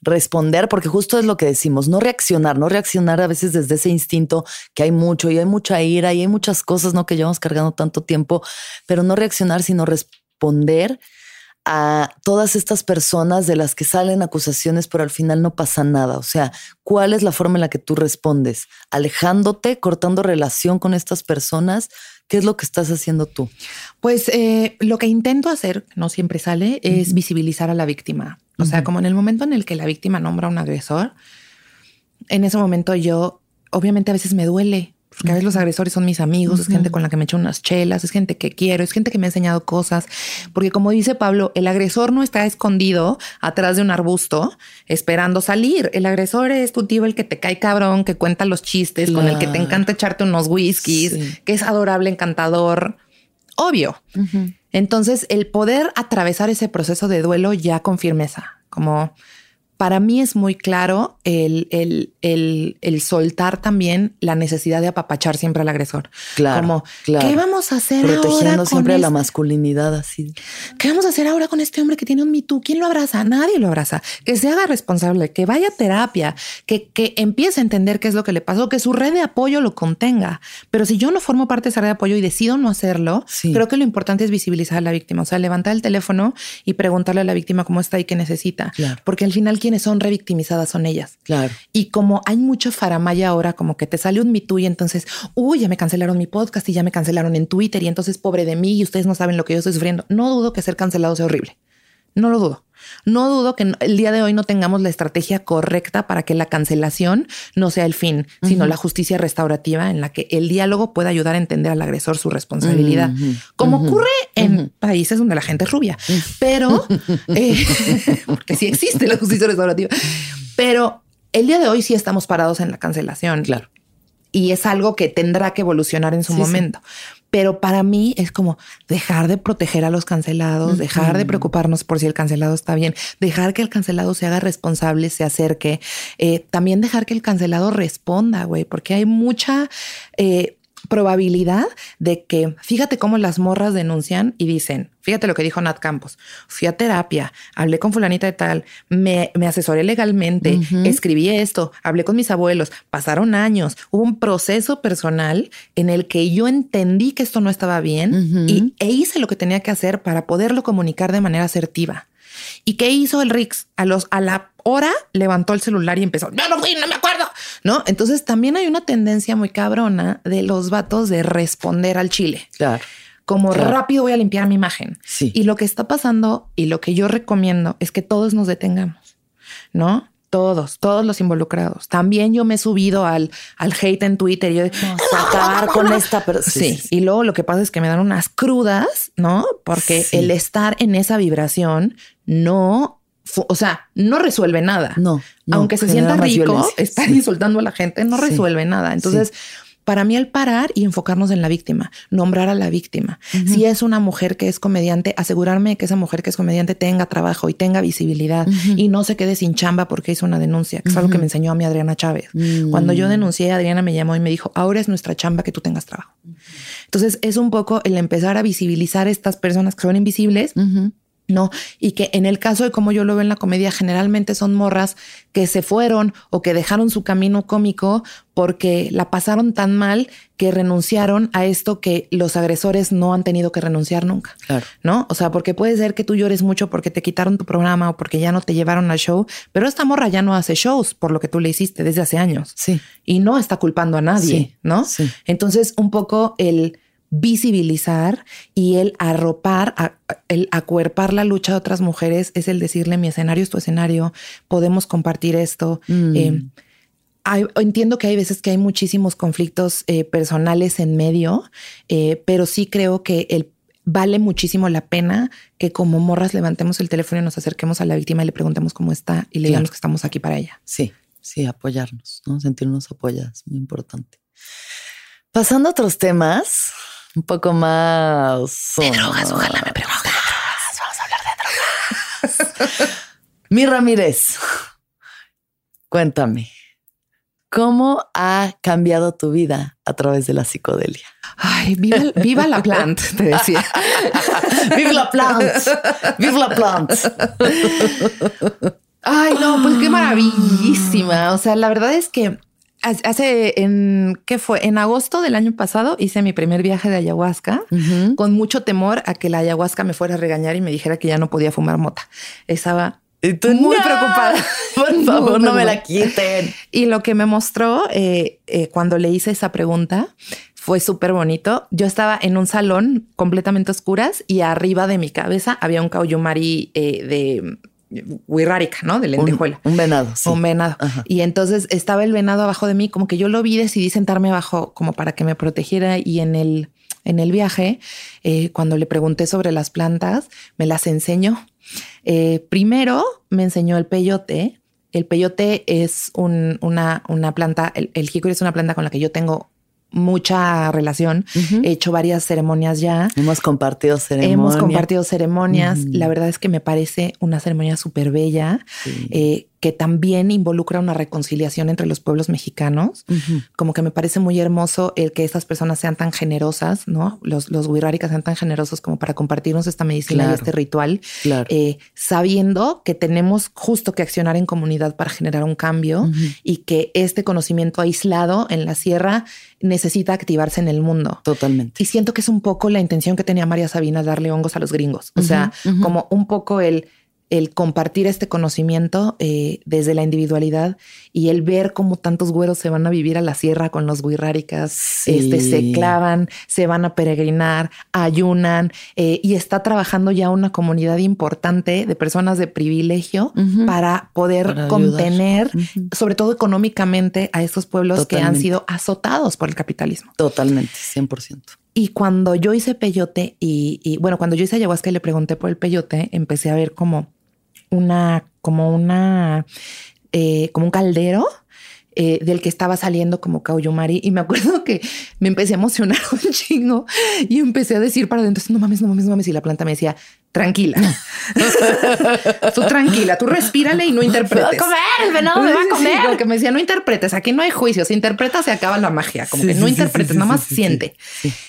[SPEAKER 2] responder, porque justo es lo que decimos, no reaccionar, no reaccionar a veces desde ese instinto que hay mucho y hay mucha ira y hay muchas cosas, ¿no? Que llevamos cargando tanto tiempo, pero no reaccionar, sino responder a todas estas personas de las que salen acusaciones, pero al final no pasa nada. O sea, ¿cuál es la forma en la que tú respondes? ¿Alejándote, cortando relación con estas personas? ¿Qué es lo que estás haciendo tú?
[SPEAKER 1] Pues eh, lo que intento hacer, no siempre sale, es visibilizar a la víctima. O sea, como en el momento en el que la víctima nombra a un agresor, en ese momento yo, obviamente a veces me duele, porque a veces los agresores son mis amigos, es gente con la que me echo unas chelas, es gente que quiero, es gente que me ha enseñado cosas. Porque como dice Pablo, el agresor no está escondido atrás de un arbusto esperando salir. El agresor es tu tío, el que te cae cabrón, que cuenta los chistes, con el que te encanta echarte unos whiskies, que es adorable, encantador. Obvio. Entonces, el poder atravesar ese proceso de duelo ya con firmeza, como para mí es muy claro el, el, el, el, soltar también la necesidad de apapachar siempre al agresor.
[SPEAKER 2] Claro.
[SPEAKER 1] Como,
[SPEAKER 2] claro.
[SPEAKER 1] ¿qué vamos a hacer
[SPEAKER 2] Protegiendo
[SPEAKER 1] ahora?
[SPEAKER 2] siempre
[SPEAKER 1] con
[SPEAKER 2] la
[SPEAKER 1] este-
[SPEAKER 2] masculinidad así.
[SPEAKER 1] ¿Qué vamos a hacer ahora con este hombre que tiene un Me Too? ¿Quién lo abraza? Nadie lo abraza. Que se haga responsable, que vaya a terapia, que, que empiece a entender qué es lo que le pasó, que su red de apoyo lo contenga. Pero si yo no formo parte de esa red de apoyo y decido no hacerlo,
[SPEAKER 2] Sí.
[SPEAKER 1] creo que lo importante es visibilizar a la víctima. O sea, levantar el teléfono y preguntarle a la víctima cómo está y qué necesita.
[SPEAKER 2] Claro.
[SPEAKER 1] Porque al final quienes son revictimizadas son ellas.
[SPEAKER 2] Claro.
[SPEAKER 1] Y como hay mucho faramaya ahora, como que te sale un Me Too y entonces, uy, ya me cancelaron mi podcast y ya me cancelaron en Twitter y entonces pobre de mí y ustedes no saben lo que yo estoy sufriendo. No dudo que ser cancelado sea horrible. No lo dudo. No dudo que el día de hoy no tengamos la estrategia correcta para que la cancelación no sea el fin, sino la justicia restaurativa en la que el diálogo pueda ayudar a entender al agresor su responsabilidad, como ocurre en países donde la gente es rubia. Pero, eh, porque sí existe la justicia restaurativa, pero el día de hoy sí estamos parados en la cancelación.
[SPEAKER 2] Claro.
[SPEAKER 1] Y es algo que tendrá que evolucionar en su
[SPEAKER 2] Sí, sí.
[SPEAKER 1] Pero para mí es como dejar de proteger a los cancelados, dejar de preocuparnos por si el cancelado está bien, dejar que el cancelado se haga responsable, se acerque, eh, también dejar que el cancelado responda, güey, porque hay mucha eh, probabilidad de que, fíjate cómo las morras denuncian y dicen, fíjate lo que dijo Nat Campos, fui a terapia, hablé con fulanita de tal, me, me asesoré legalmente, escribí esto, hablé con mis abuelos, pasaron años, hubo un proceso personal en el que yo entendí que esto no estaba bien y, e hice lo que tenía que hacer para poderlo comunicar de manera asertiva. ¿Y qué hizo el Rix? A, los, a la hora levantó el celular y empezó, no, no fui, no me acuerdo. ¿No? Entonces también hay una tendencia muy cabrona de los vatos de responder al chile.
[SPEAKER 2] Claro.
[SPEAKER 1] Como
[SPEAKER 2] Claro.
[SPEAKER 1] rápido voy a limpiar mi imagen.
[SPEAKER 2] Sí.
[SPEAKER 1] Y lo que está pasando y lo que yo recomiendo es que todos nos detengamos, ¿no? Todos, todos los involucrados. También yo me he subido al, al hate en Twitter. y Yo,
[SPEAKER 2] acabar con esta pero
[SPEAKER 1] Sí, y luego lo que pasa es que me dan unas crudas, ¿no? Porque
[SPEAKER 2] Sí.
[SPEAKER 1] el estar en esa vibración no, o sea, no resuelve nada.
[SPEAKER 2] No, no,
[SPEAKER 1] Aunque se sienta rico, estar insultando a la gente no resuelve nada. Entonces, para mí el parar y enfocarnos en la víctima, nombrar a la víctima. Si es una mujer que es comediante, asegurarme de que esa mujer que es comediante tenga trabajo y tenga visibilidad y no se quede sin chamba porque hizo una denuncia, que es algo que me enseñó a mí Adriana Chávez.
[SPEAKER 2] Mm.
[SPEAKER 1] Cuando yo denuncié, Adriana me llamó y me dijo, ahora es nuestra chamba que tú tengas trabajo. Entonces es un poco el empezar a visibilizar estas personas que son invisibles. No, y que en el caso de como yo lo veo en la comedia, generalmente son morras que se fueron o que dejaron su camino cómico porque la pasaron tan mal que renunciaron a esto que los agresores no han tenido que renunciar nunca.
[SPEAKER 2] Claro.
[SPEAKER 1] ¿No? O sea, porque puede ser que tú llores mucho porque te quitaron tu programa o porque ya no te llevaron al show, pero esta morra ya no hace shows por lo que tú le hiciste desde hace años
[SPEAKER 2] Sí.
[SPEAKER 1] y no está culpando a nadie,
[SPEAKER 2] Sí,
[SPEAKER 1] ¿no?
[SPEAKER 2] sí.
[SPEAKER 1] Entonces, un poco el visibilizar y el arropar, el acuerpar la lucha de otras mujeres es el decirle mi escenario es tu escenario, podemos compartir esto. Mm. Eh, entiendo que hay veces que hay muchísimos conflictos eh, personales en medio, eh, pero sí creo que el, vale muchísimo la pena que como morras levantemos el teléfono y nos acerquemos a la víctima y le preguntemos cómo está y le digamos que estamos aquí para ella.
[SPEAKER 2] Sí, sí, apoyarnos, ¿no? sentirnos apoyadas, muy importante. Pasando a otros temas, un poco más...
[SPEAKER 1] De drogas, ojalá me preguntes. Vamos a hablar de
[SPEAKER 2] drogas. Mi Ramírez, cuéntame. ¿Cómo ha cambiado tu vida a través de la psicodelia?
[SPEAKER 1] Ay, viva, la plant, te decía.
[SPEAKER 2] viva la plant, viva la plant.
[SPEAKER 1] Ay, no, pues qué maravillísima. O sea, la verdad es que hace en qué fue en agosto del año pasado hice mi primer viaje de ayahuasca con mucho temor a que la ayahuasca me fuera a regañar y me dijera que ya no podía fumar mota. Estaba muy preocupada.
[SPEAKER 2] Por favor, no, me la quiten.
[SPEAKER 1] Y lo que me mostró eh, eh, cuando le hice esa pregunta fue súper bonito. Yo estaba en un salón completamente oscuras y arriba de mi cabeza había un cauyumari eh, de Wirrárica, ¿no? De lentejuela.
[SPEAKER 2] Un, venado.
[SPEAKER 1] Un venado. Y entonces estaba el venado abajo de mí, como que yo lo vi, decidí sentarme abajo como para que me protegiera y en el, en el viaje, cuando le pregunté sobre las plantas, me las enseñó eh, primero me enseñó el peyote. El peyote es una, una, planta, el, el es una planta con la que yo tengo mucha relación. He hecho varias ceremonias ya.
[SPEAKER 2] Hemos compartido ceremonias.
[SPEAKER 1] Hemos compartido ceremonias. La verdad es que me parece una ceremonia súper bella. Eh, que también involucra una reconciliación entre los pueblos mexicanos. Como que me parece muy hermoso el que estas personas sean tan generosas, ¿no? Los, los sean tan generosos como para compartirnos esta medicina y este ritual, eh, sabiendo que tenemos justo que accionar en comunidad para generar un cambio y que este conocimiento aislado en la sierra necesita activarse en el mundo.
[SPEAKER 2] Totalmente.
[SPEAKER 1] Y siento que es un poco la intención que tenía María Sabina, darle hongos a los gringos. O sea, como un poco el el compartir este conocimiento eh, desde la individualidad y el ver cómo tantos güeros se van a vivir a la sierra con los guirráricas, este, se clavan, se van a peregrinar, ayunan eh, y está trabajando ya una comunidad importante de personas de privilegio para poder contener, sobre todo económicamente, a estos pueblos que han sido azotados por el capitalismo.
[SPEAKER 2] Totalmente, 100%.
[SPEAKER 1] Y cuando yo hice peyote y, y, bueno, cuando yo hice ayahuasca y le pregunté por el peyote, empecé a ver como una, como una, eh, como un caldero eh, del que estaba saliendo como Cauyumari. Y me acuerdo que me empecé a emocionar un chingo y empecé a decir para adentro, no mames, no mames, no mames. Y la planta me decía, tranquila. tú tranquila, tú respírale y no interpretes.
[SPEAKER 2] va a comer, el venado me va a comer.
[SPEAKER 1] que me decía, no interpretes, aquí no hay juicio, si interpretas se acaba la magia, como que no interpretes, nada más siente.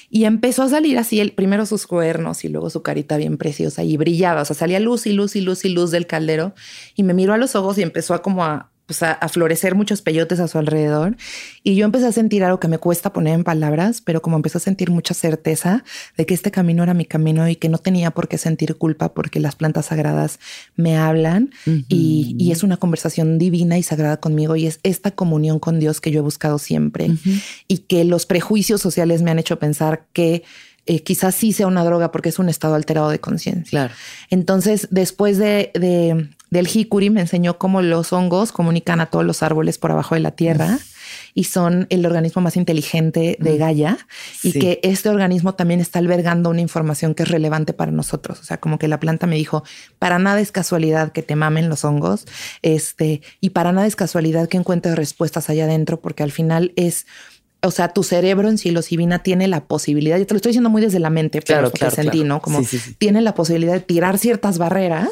[SPEAKER 1] Y empezó a salir así, el primero sus cuernos y luego su carita bien preciosa y brillaba, o sea, salía luz y luz y luz y luz del caldero y me miró a los ojos y empezó a como a pues, a, florecer muchos peyotes a su alrededor. Y yo empecé a sentir algo que me cuesta poner en palabras, pero como empecé a sentir mucha certeza de que este camino era mi camino y que no tenía por qué sentir culpa porque las plantas sagradas me hablan y, es una conversación divina y sagrada conmigo y es esta comunión con Dios que yo he buscado siempre y que los prejuicios sociales me han hecho pensar que eh, quizás sí sea una droga porque es un estado alterado de conciencia.
[SPEAKER 2] Claro.
[SPEAKER 1] Entonces, después de, del Hikuri me enseñó cómo los hongos comunican a todos los árboles por abajo de la tierra. Y son el organismo más inteligente de Gaia y que este organismo también está albergando una información que es relevante para nosotros. O sea, como que la planta me dijo, para nada es casualidad que te mamen los hongos, este, y para nada es casualidad que encuentres respuestas allá adentro, porque al final es o sea, tu cerebro en psilocibina tiene la posibilidad, yo te lo estoy diciendo muy desde la mente, pero claro, sentí, ¿no? Como tiene la posibilidad de tirar ciertas barreras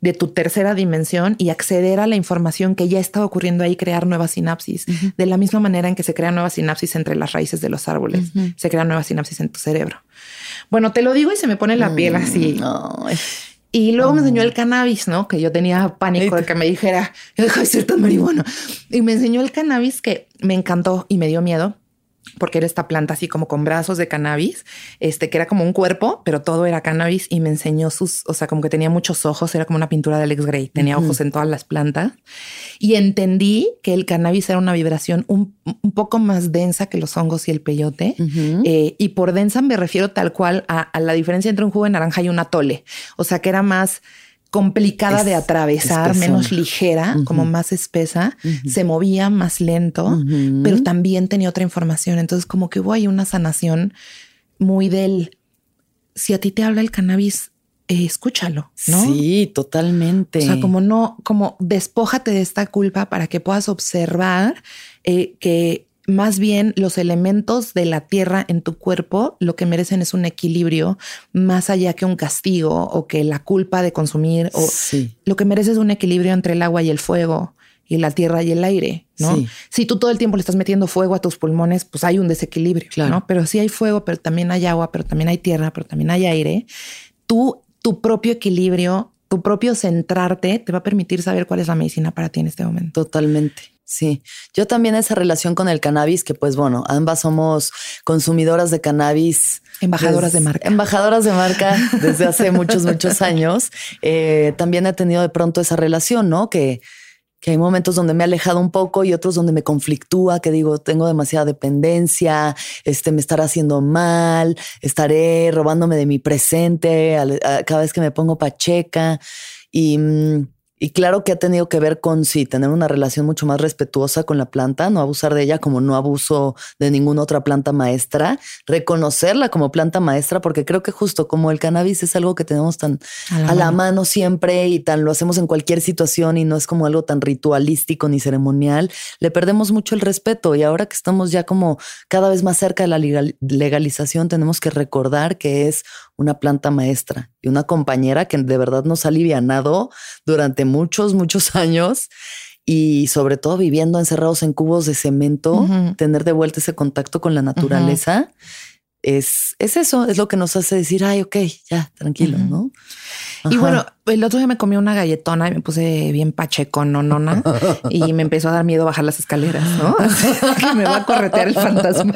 [SPEAKER 1] de tu tercera dimensión y acceder a la información que ya está ocurriendo ahí, crear nuevas sinapsis. De la misma manera en que se crean nuevas sinapsis entre las raíces de los árboles, se crean nuevas sinapsis en tu cerebro. Bueno, te lo digo y se me pone la piel mm, así. Y luego me enseñó el cannabis, ¿no? Que yo tenía pánico de que me dijera, deja de ser tan marihuana. Y me enseñó el cannabis que me encantó y me dio miedo. Porque era esta planta así como con brazos de cannabis, este que era como un cuerpo, pero todo era cannabis y me enseñó sus, o sea, como que tenía muchos ojos, era como una pintura de Alex Gray, tenía ojos en todas las plantas. Y entendí que el cannabis era una vibración un, poco más densa que los hongos y el peyote. Eh, y por densa me refiero tal cual a, la diferencia entre un jugo de naranja y un atole, o sea, que era más complicada de atravesar, menos ligera, como más espesa, se movía más lento, pero también tenía otra información. Entonces, como que hubo ahí una sanación muy del si a ti te habla el cannabis, eh, escúchalo, ¿no?
[SPEAKER 2] Sí, totalmente.
[SPEAKER 1] O sea, como no, como despójate de esta culpa para que puedas observar eh, que más bien los elementos de la tierra en tu cuerpo lo que merecen es un equilibrio más allá que un castigo o que la culpa de consumir o lo que mereces es un equilibrio entre el agua y el fuego y la tierra y el aire, ¿no? Si tú todo el tiempo le estás metiendo fuego a tus pulmones, pues hay un desequilibrio, ¿no? Pero si hay fuego, pero también hay agua, pero también hay tierra, pero también hay aire. Tú, tu propio equilibrio, tu propio centrarte te va a permitir saber cuál es la medicina para ti en este momento.
[SPEAKER 2] Totalmente. Sí, yo también esa relación con el cannabis, que pues bueno, ambas somos consumidoras de cannabis.
[SPEAKER 1] Embajadoras de marca.
[SPEAKER 2] Embajadoras de marca desde hace muchos, muchos años. Eh, también he tenido de pronto esa relación, ¿no? Que, que hay momentos donde me he alejado un poco y otros donde me conflictúa, que digo, tengo demasiada dependencia, este, me estará haciendo mal, estaré robándome de mi presente cada vez que me pongo pacheca. Y mm, y claro que ha tenido que ver con sí, tener una relación mucho más respetuosa con la planta, no abusar de ella como no abuso de ninguna otra planta maestra, reconocerla como planta maestra, porque creo que justo como el cannabis es algo que tenemos tan a la, mano. siempre y tan lo hacemos en cualquier situación y no es como algo tan ritualístico ni ceremonial, le perdemos mucho el respeto. Y ahora que estamos ya como cada vez más cerca de la legalización, tenemos que recordar que es una planta maestra y una compañera que de verdad nos ha alivianado durante muchos, muchos años y sobre todo viviendo encerrados en cubos de cemento, tener de vuelta ese contacto con la naturaleza. Es, es, eso, es lo que nos hace decir, ay, ok, ya, tranquilo, ¿no?
[SPEAKER 1] Y bueno, el otro día me comí una galletona y me puse bien pacheco, no nona, y me empezó a dar miedo bajar las escaleras, ¿no? que me va a corretear el fantasma.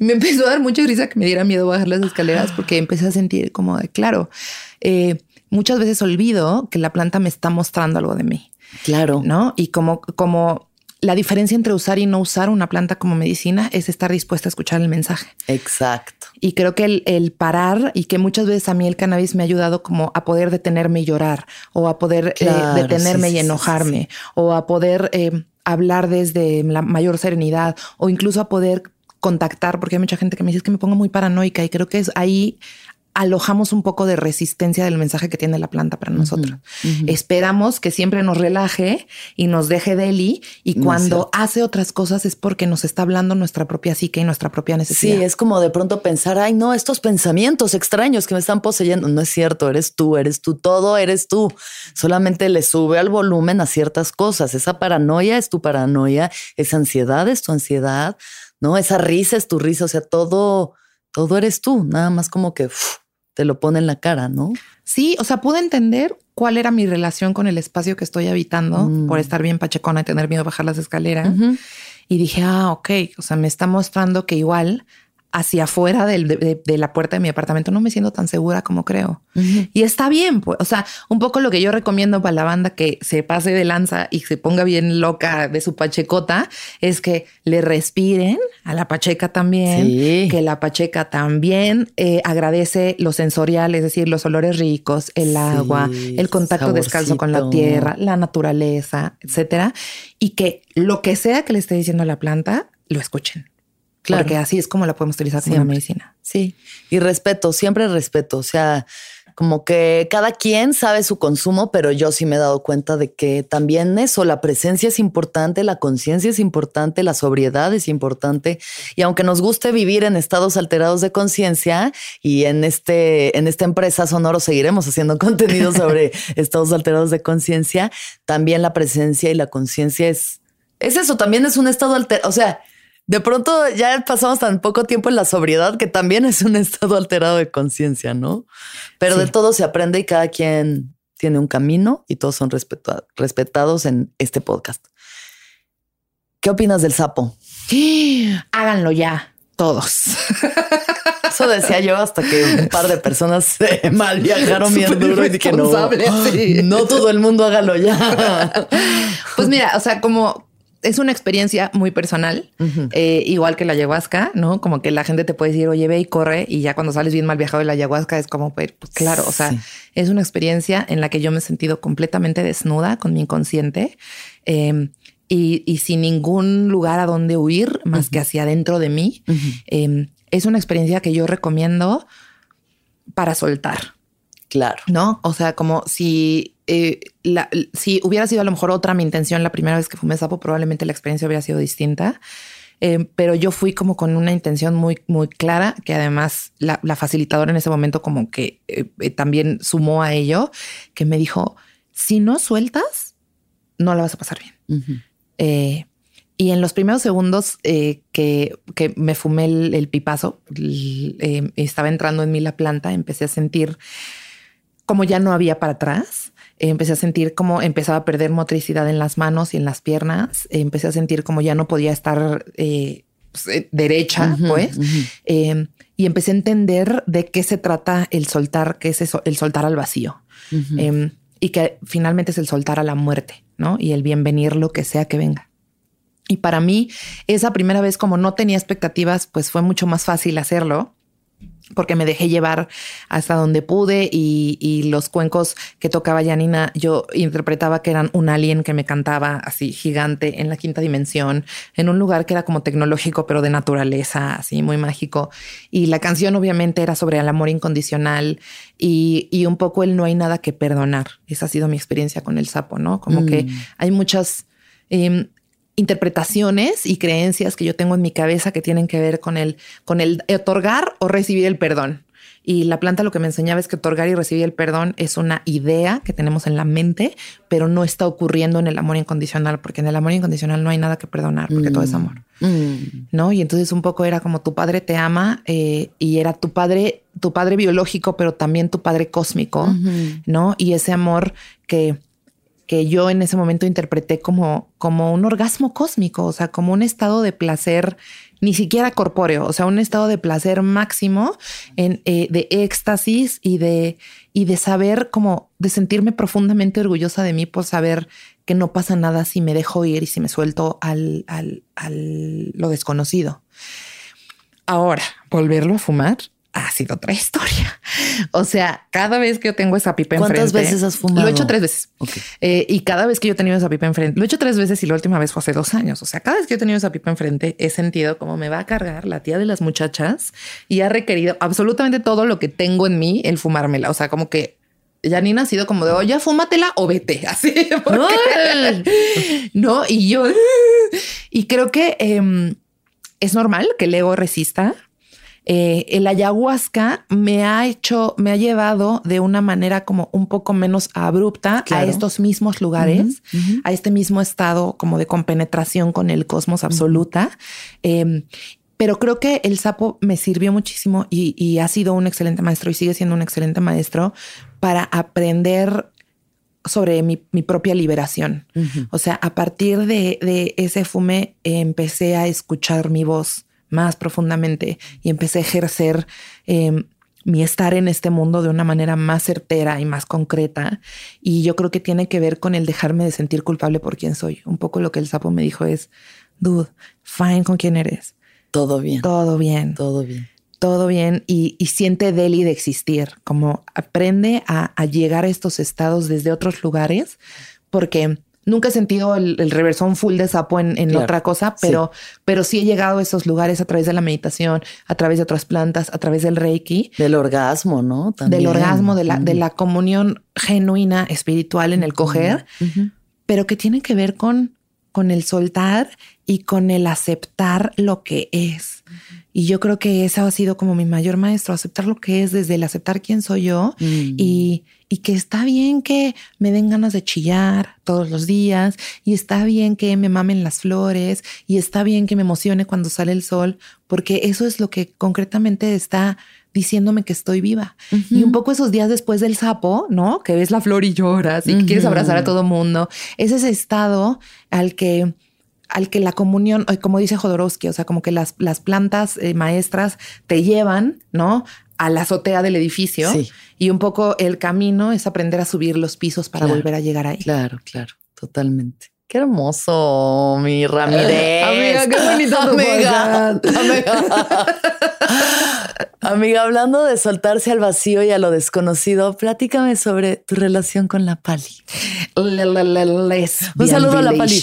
[SPEAKER 1] me empezó a dar mucha risa que me diera miedo bajar las escaleras porque empecé a sentir como de, claro, eh, muchas veces olvido que la planta me está mostrando algo de mí.
[SPEAKER 2] Claro.
[SPEAKER 1] ¿No? Y como, como la diferencia entre usar y no usar una planta como medicina es estar dispuesta a escuchar el mensaje.
[SPEAKER 2] Exacto.
[SPEAKER 1] Y creo que el, parar y que muchas veces a mí el cannabis me ha ayudado como a poder detenerme y llorar o a poder eh, detenerme y enojarme o a poder eh, hablar desde la mayor serenidad o incluso a poder contactar, porque hay mucha gente que me dice que me pongo muy paranoica y creo que es ahí alojamos un poco de resistencia del mensaje que tiene la planta para nosotros. Esperamos que siempre nos relaje y nos deje deli y cuando hace otras cosas es porque nos está hablando nuestra propia psique y nuestra propia necesidad.
[SPEAKER 2] Sí, es como de pronto pensar, ay no, estos pensamientos extraños que me están poseyendo, no es cierto, eres tú, eres tú, todo eres tú. Solamente le sube al volumen a ciertas cosas. Esa paranoia es tu paranoia, esa ansiedad es tu ansiedad, ¿no? Esa risa es tu risa, o sea, todo, todo eres tú, nada más como que te lo pone en la cara, ¿no?
[SPEAKER 1] Sí, o sea, pude entender cuál era mi relación con el espacio que estoy habitando mm. por estar bien pachecona y tener miedo a bajar las escaleras. Y dije, ah, ok, o sea, me está mostrando que igual hacia afuera de, la puerta de mi apartamento no me siento tan segura como creo. Y está bien, pues, o sea, un poco lo que yo recomiendo para la banda que se pase de lanza y se ponga bien loca de su pachecota es que le respiren a la pacheca también, que la pacheca también eh, agradece lo sensorial, es decir, los olores ricos, el agua, el contacto descalzo con la tierra, la naturaleza, etcétera, y que lo que sea que le esté diciendo a la planta, lo escuchen. Claro. Porque así es como la podemos utilizar como medicina.
[SPEAKER 2] Sí. Y respeto, siempre respeto. O sea, como que cada quien sabe su consumo, pero yo sí me he dado cuenta de que también eso, la presencia es importante, la conciencia es importante, la sobriedad es importante. Y aunque nos guste vivir en estados alterados de conciencia y en este, en esta empresa Sonoro seguiremos haciendo contenido sobre estados alterados de conciencia, también la presencia y la conciencia es, es eso, también es un estado alterado. O sea, de pronto ya pasamos tan poco tiempo en la sobriedad que también es un estado alterado de conciencia, ¿no? Pero de todo se aprende y cada quien tiene un camino y todos son respetados en este podcast. ¿Qué opinas del sapo?
[SPEAKER 1] Háganlo ya. Todos.
[SPEAKER 2] Eso decía yo hasta que un par de personas se mal viajaron bien duro y dije no, no todo el mundo hágalo ya.
[SPEAKER 1] Pues mira, o sea, como es una experiencia muy personal, eh, igual que la ayahuasca, ¿no? Como que la gente te puede decir, oye, ve y corre, y ya cuando sales bien mal viajado de la ayahuasca es como, pues, pues claro, o sea, es una experiencia en la que yo me he sentido completamente desnuda con mi inconsciente. Em, y, sin ningún lugar a donde huir más que hacia adentro de mí. Em, es una experiencia que yo recomiendo para soltar.
[SPEAKER 2] Claro.
[SPEAKER 1] ¿No? O sea, como si, eh, si hubiera sido a lo mejor otra mi intención la primera vez que fumé sapo, probablemente la experiencia hubiera sido distinta. Em, pero yo fui como con una intención muy, muy clara, que además la, facilitadora en ese momento como que eh, eh, también sumó a ello, que me dijo, si no sueltas, no la vas a pasar bien. Eh, y en los primeros segundos eh, que, me fumé el, pipazo, estaba entrando en mí la planta, empecé a sentir como ya no había para atrás. empecé a sentir como empezaba a perder motricidad en las manos y en las piernas. empecé a sentir como ya no podía estar pues, derecha, pues. Em, y empecé a entender de qué se trata el soltar, que es eso, el soltar al vacío. Em, y que finalmente es el soltar a la muerte, ¿no? Y el bienvenir lo que sea que venga. Y para mí, esa primera vez, como no tenía expectativas, pues fue mucho más fácil hacerlo porque me dejé llevar hasta donde pude y, los cuencos que tocaba Janina, yo interpretaba que eran un alien que me cantaba así gigante en la quinta dimensión, en un lugar que era como tecnológico, pero de naturaleza, así muy mágico. Y la canción obviamente era sobre el amor incondicional y, un poco el no hay nada que perdonar. Esa ha sido mi experiencia con el sapo, ¿no? Como que mm. hay muchas... Em, interpretaciones y creencias que yo tengo en mi cabeza que tienen que ver con el, con el otorgar o recibir el perdón. Y la planta lo que me enseñaba es que otorgar y recibir el perdón es una idea que tenemos en la mente, pero no está ocurriendo en el amor incondicional, porque en el amor incondicional no hay nada que perdonar, porque todo es mm. amor. Mm. ¿No? Y entonces un poco era como tu padre te ama eh, y era tu padre, tu padre biológico, pero también tu padre cósmico, ¿no? Y ese amor que que yo en ese momento interpreté como, como un orgasmo cósmico, o sea, como un estado de placer ni siquiera corpóreo, o sea, un estado de placer máximo, en, eh, de éxtasis y de, y de saber como de sentirme profundamente orgullosa de mí por saber que no pasa nada si me dejo ir y si me suelto al, al, al lo desconocido. Ahora, volverlo a fumar ha sido otra historia. O sea, cada vez que yo tengo esa pipa enfrente.
[SPEAKER 2] ¿Cuántas veces has fumado?
[SPEAKER 1] Lo he hecho tres veces. Eh, y cada vez que yo he tenido esa pipa enfrente, lo he hecho tres veces y la última vez fue hace dos años. O sea, cada vez que yo he tenido esa pipa enfrente, he sentido como me va a cargar la tía de las muchachas y ha requerido absolutamente todo lo que tengo en mí el fumármela. O sea, como que Janina ha sido como de, oye, fúmatela o vete, así. no, y yo, y creo que em, es normal que el ego resista eh, el ayahuasca me ha hecho, me ha llevado de una manera como un poco menos abrupta a estos mismos lugares, a este mismo estado como de compenetración con el cosmos absoluta. Em, pero creo que el sapo me sirvió muchísimo y, ha sido un excelente maestro y sigue siendo un excelente maestro para aprender sobre mi, propia liberación. O sea, a partir de, de ese fume empecé a escuchar mi voz más profundamente y empecé a ejercer em, mi estar en este mundo de una manera más certera y más concreta. Y yo creo que tiene que ver con el dejarme de sentir culpable por quien soy. Un poco lo que el sapo me dijo es, dude, fine con quién eres.
[SPEAKER 2] Todo bien.
[SPEAKER 1] Todo bien.
[SPEAKER 2] Todo bien.
[SPEAKER 1] Todo bien y, siente deli de existir, como aprende a, a llegar a estos estados desde otros lugares, porque Nunca he sentido el, el reversón full de sapo en, otra cosa, pero sí. pero sí he llegado a esos lugares a través de la meditación, a través de otras plantas, a través del reiki.
[SPEAKER 2] Del orgasmo, ¿no?
[SPEAKER 1] Del orgasmo, de la, de la comunión genuina espiritual en el coger, pero que tiene que ver con, con el soltar y con el aceptar lo que es. Y yo creo que eso ha sido como mi mayor maestro, aceptar lo que es desde el aceptar quién soy yo mm. y, y, que está bien que me den ganas de chillar todos los días y está bien que me mamen las flores y está bien que me emocione cuando sale el sol, porque eso es lo que concretamente está diciéndome que estoy viva. Y un poco esos días después del sapo, ¿no? Que ves la flor y lloras y quieres abrazar a todo mundo. Es ese estado al que al que la comunión, eh, como dice Jodorowsky, o sea, como que las, las plantas eh, maestras te llevan, ¿no? A la azotea del edificio y un poco el camino es aprender a subir los pisos para volver a llegar ahí.
[SPEAKER 2] Claro, claro, totalmente. Qué hermoso, mi Ramírez.
[SPEAKER 1] amiga, qué bonito amiga,
[SPEAKER 2] amiga. amiga, hablando de soltarse al vacío y a lo desconocido, platícame sobre tu relación con la Pali.
[SPEAKER 1] Un saludo a la Pali.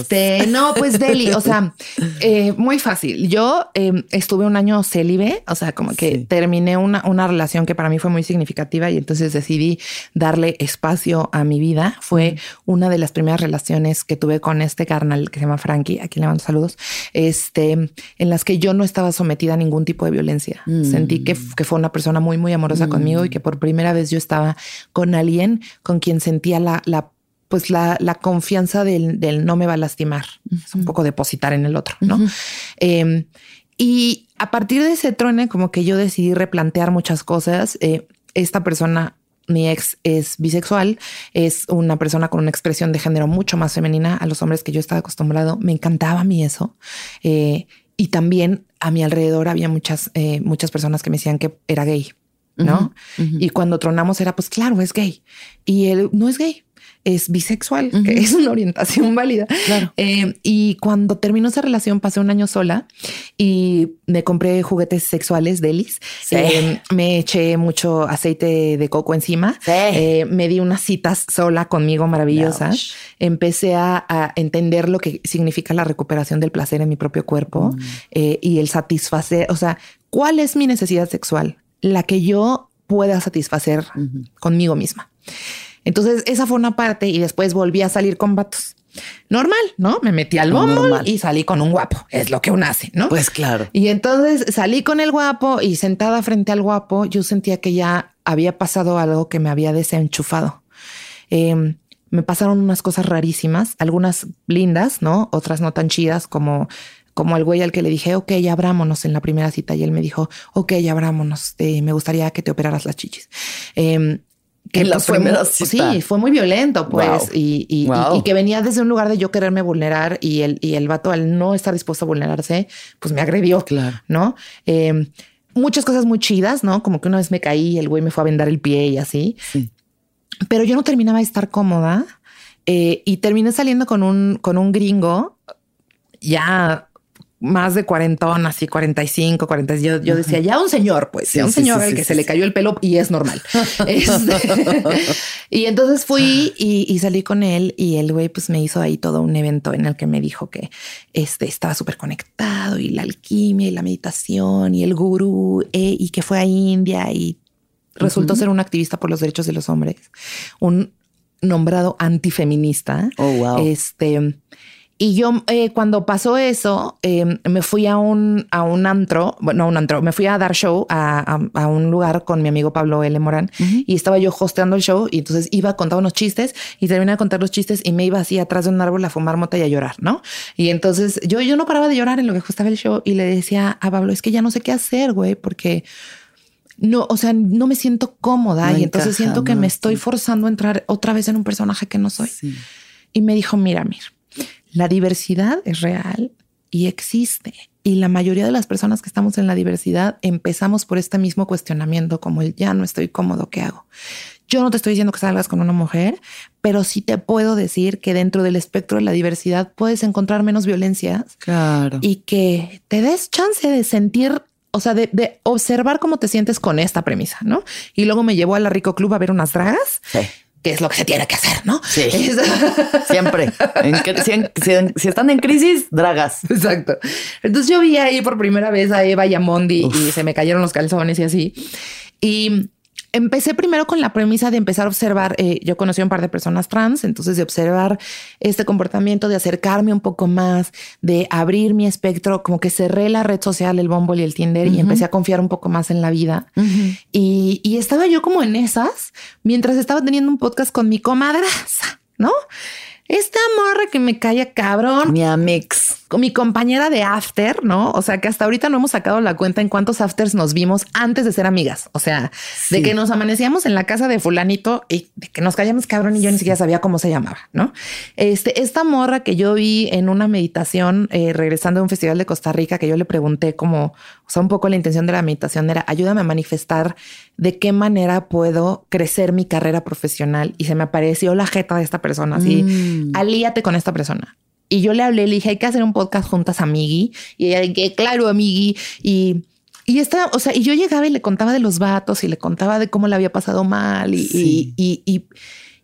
[SPEAKER 1] Este, no, pues Deli, o sea, eh, muy fácil. Yo em, estuve un año célibe, o sea, como que terminé una, una relación que para mí fue muy significativa y entonces decidí darle espacio a mi vida. Fue una de las primeras relaciones que tuve con este carnal que se llama Frankie, a quien le mando saludos, este, en las que yo no estaba sometida a ningún tipo de violencia. Mm. Sentí que, que, fue una persona muy, muy amorosa mm. conmigo y que por primera vez yo estaba con alguien con quien sentía la, la pues la, la confianza del, del, no me va a lastimar. Es un poco depositar en el otro, ¿no? Em, y a partir de ese truene, como que yo decidí replantear muchas cosas. Eh, esta persona mi ex es bisexual, es una persona con una expresión de género mucho más femenina a los hombres que yo estaba acostumbrado. Me encantaba a mí eso. Eh, y también a mi alrededor había muchas, eh, muchas personas que me decían que era gay, ¿no? Y cuando tronamos era, pues claro, es gay. Y él no es gay es bisexual, que es una orientación válida. Eh, y cuando terminó esa relación, pasé un año sola y me compré juguetes sexuales delis. Eh, me eché mucho aceite de coco encima. Eh, me di unas citas sola conmigo maravillosas. Empecé a, entender lo que significa la recuperación del placer en mi propio cuerpo mm. y el satisfacer. O sea, ¿cuál es mi necesidad sexual? La que yo pueda satisfacer conmigo misma. Entonces, esa fue una parte y después volví a salir con vatos. Normal, ¿no? Me metí al bombo y salí con un guapo. Es lo que uno hace, ¿no?
[SPEAKER 2] Pues claro.
[SPEAKER 1] Y entonces salí con el guapo y sentada frente al guapo, yo sentía que ya había pasado algo que me había desenchufado. Em, me pasaron unas cosas rarísimas, algunas lindas, ¿no? Otras no tan chidas como como el güey al que le dije, ok, ya abrámonos en la primera cita y él me dijo, ok, ya abrámonos, eh, me gustaría que te operaras las chichis. Eh,
[SPEAKER 2] que la fue muy, sí,
[SPEAKER 1] fue muy violento, pues, y, que venía desde un lugar de yo quererme vulnerar y el, y el vato al no estar dispuesto a vulnerarse, pues me agredió, claro. ¿no? Em, muchas cosas muy chidas, ¿no? Como que una vez me caí y el güey me fue a vendar el pie y así. Pero yo no terminaba de estar cómoda eh, y terminé saliendo con un, con un gringo ya más de cuarentón, así 45, 40. Yo, yo decía, ya un señor, pues, ya un señor al que se le cayó el pelo y es normal. Este, y entonces fui y, salí con él y el güey pues me hizo ahí todo un evento en el que me dijo que este, estaba súper conectado y la alquimia y la meditación y el gurú eh, y que fue a India y resultó ser un activista por los derechos de los hombres, un nombrado antifeminista.
[SPEAKER 2] Oh, wow.
[SPEAKER 1] Este y yo eh, cuando pasó eso, em, me fui a un, a un antro, bueno, a un antro, me fui a dar show a, a, un lugar con mi amigo Pablo L. Morán y estaba yo hosteando el show y entonces iba a contar unos chistes y terminé de contar los chistes y me iba así atrás de un árbol a fumar mota y a llorar, ¿no? Y entonces yo, yo no paraba de llorar en lo que hosteaba el show y le decía a Pablo, es que ya no sé qué hacer, güey, porque no, o sea, no me siento cómoda y entonces siento que me estoy forzando a entrar otra vez en un personaje que no soy. Y me dijo, mira, mira la diversidad es real y existe. Y la mayoría de las personas que estamos en la diversidad empezamos por este mismo cuestionamiento, como el ya no estoy cómodo, ¿qué hago? Yo no te estoy diciendo que salgas con una mujer, pero sí te puedo decir que dentro del espectro de la diversidad puedes encontrar menos violencias.
[SPEAKER 2] Claro.
[SPEAKER 1] Y que te des chance de sentir o sea, de, observar cómo te sientes con esta premisa, ¿no? Y luego me llevó a la Rico Club a ver unas dragas. Sí que es lo que se tiene que hacer, ¿no?
[SPEAKER 2] Sí. Siempre. si, están en crisis, dragas.
[SPEAKER 1] Exacto. Entonces yo vi ahí por primera vez a Eva y a Mondi y se me cayeron los calzones y así. Y Empecé primero con la premisa de empezar a observar, eh, yo conocí a un par de personas trans, entonces de observar este comportamiento, de acercarme un poco más, de abrir mi espectro, como que cerré la red social, el Bumble y el Tinder y empecé a confiar un poco más en la vida. y, y, estaba yo como en esas, mientras estaba teniendo un podcast con mi comadraza, ¿no? Esta morra que me calla cabrón.
[SPEAKER 2] Mi amix
[SPEAKER 1] con mi compañera de after, ¿no? O sea, que hasta ahorita no hemos sacado la cuenta en cuántos afters nos vimos antes de ser amigas. O sea, de que nos amanecíamos en la casa de fulanito y de que nos callamos cabrón y yo ni siquiera sabía cómo se llamaba, ¿no? Este, esta morra que yo vi en una meditación eh, regresando de un festival de Costa Rica, que yo le pregunté como, o sea, un poco la intención de la meditación era ayúdame a manifestar de qué manera puedo crecer mi carrera profesional y se me apareció la jeta de esta persona, así, mm. alíate con esta persona. Y yo le hablé, le dije, hay que hacer un podcast juntas, amigui. Y ella dije, claro, amigui. Y, y esta, o sea, y yo llegaba y le contaba de los vatos y le contaba de cómo le había pasado mal y, y, y,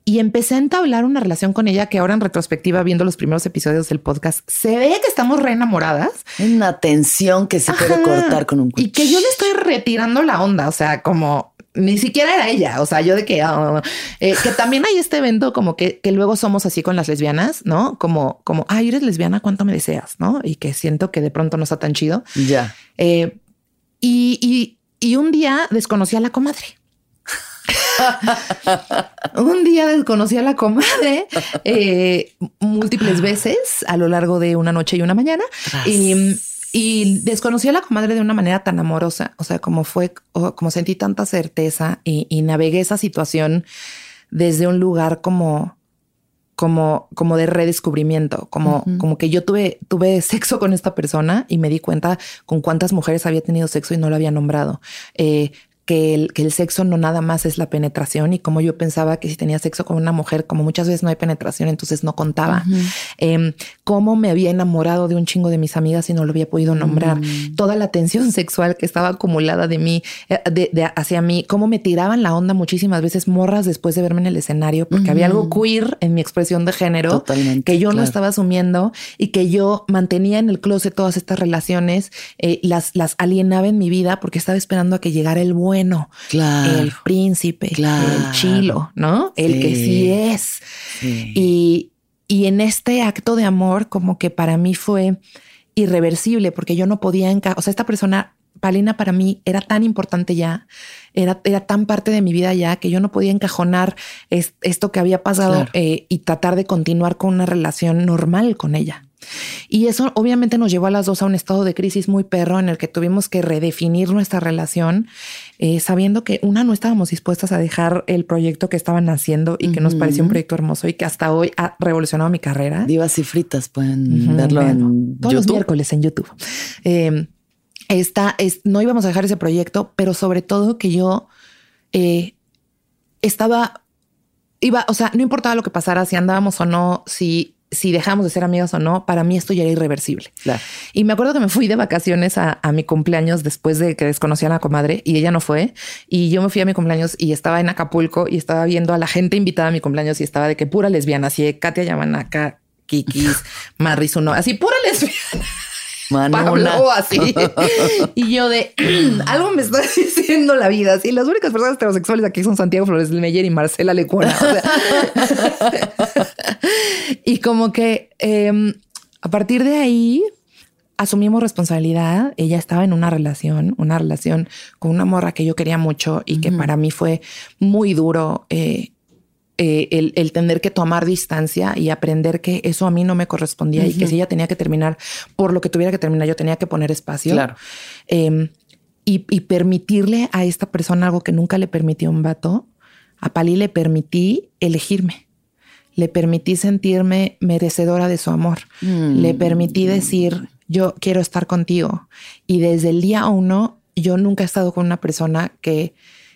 [SPEAKER 1] y, empecé a entablar una relación con ella que ahora en retrospectiva, viendo los primeros episodios del podcast, se ve que estamos re enamoradas.
[SPEAKER 2] Una tensión que se puede cortar con un
[SPEAKER 1] cuchillo. Y que yo le estoy retirando la onda, o sea, como ni siquiera era ella. O sea, yo de que, ah, eh, que también hay este evento como que, que luego somos así con las lesbianas, ¿no? Como, como, ay, eres lesbiana, ¿cuánto me deseas? ¿No? Y que siento que de pronto no está tan chido.
[SPEAKER 2] Ya.
[SPEAKER 1] Eh, y, y, y un día desconocí a la comadre. un día desconocí a la comadre eh, múltiples veces a lo largo de una noche y una mañana. Y y desconocí a la comadre de una manera tan amorosa, o sea, como fue, como sentí tanta certeza y, navegué esa situación desde un lugar como, como, como de redescubrimiento, como, como que yo tuve, tuve sexo con esta persona y me di cuenta con cuántas mujeres había tenido sexo y no lo había nombrado. Eh, que el, que el sexo no nada más es la penetración y como yo pensaba que si tenía sexo con una mujer, como muchas veces no hay penetración, entonces no contaba. Em, cómo me había enamorado de un chingo de mis amigas y no lo había podido nombrar. Mm. Toda la tensión sexual que estaba acumulada de mí, eh, de, hacia mí, cómo me tiraban la onda muchísimas veces morras después de verme en el escenario, porque había algo queer en mi expresión de género que yo no estaba asumiendo y que yo mantenía en el closet todas estas relaciones, eh, las, las alienaba en mi vida porque estaba esperando a que llegara el buen bueno, el príncipe, el chilo, ¿no? El que sí es. Y, y en este acto de amor, como que para mí fue irreversible, porque yo no podía encajar, o sea, esta persona, Palina, para mí era tan importante ya, era, era tan parte de mi vida ya, que yo no podía encajonar esto que había pasado eh, y tratar de continuar con una relación normal con ella. Y eso obviamente nos llevó a las dos a un estado de crisis muy perro en el que tuvimos que redefinir nuestra relación, eh, sabiendo que una no estábamos dispuestas a dejar el proyecto que estaban haciendo y que nos pareció un proyecto hermoso y que hasta hoy ha revolucionado mi carrera.
[SPEAKER 2] Divas y fritas pueden verlo en
[SPEAKER 1] todos los miércoles en YouTube. Eh, esta, es, no íbamos a dejar ese proyecto, pero sobre todo que yo eh, estaba iba, o sea, no importaba lo que pasara, si andábamos o no, si si dejamos de ser amigas o no, para mí esto ya era irreversible. Y me acuerdo que me fui de vacaciones a, mi cumpleaños después de que desconocía a la comadre y ella no fue. Y yo me fui a mi cumpleaños y estaba en Acapulco y estaba viendo a la gente invitada a mi cumpleaños y estaba de que pura lesbiana, así Katia Yamanaka, Kikis, Marrizuno, así pura lesbiana. Pablo así. y yo de algo me está diciendo la vida. Así las únicas personas heterosexuales aquí son Santiago Flores Meyer y Marcela Lecuona. y como que em, a partir de ahí asumimos responsabilidad. Ella estaba en una relación, una relación con una morra que yo quería mucho y que para mí fue muy duro eh, eh, el, tener que tomar distancia y aprender que eso a mí no me correspondía y que si ella tenía que terminar por lo que tuviera que terminar, yo tenía que poner espacio.
[SPEAKER 2] Claro.
[SPEAKER 1] Em, y, permitirle a esta persona algo que nunca le permitió un vato. A Pali le permití elegirme. Le permití sentirme merecedora de su amor. Mm. Le permití decir, yo quiero estar contigo. Y desde el día uno, yo nunca he estado con una persona que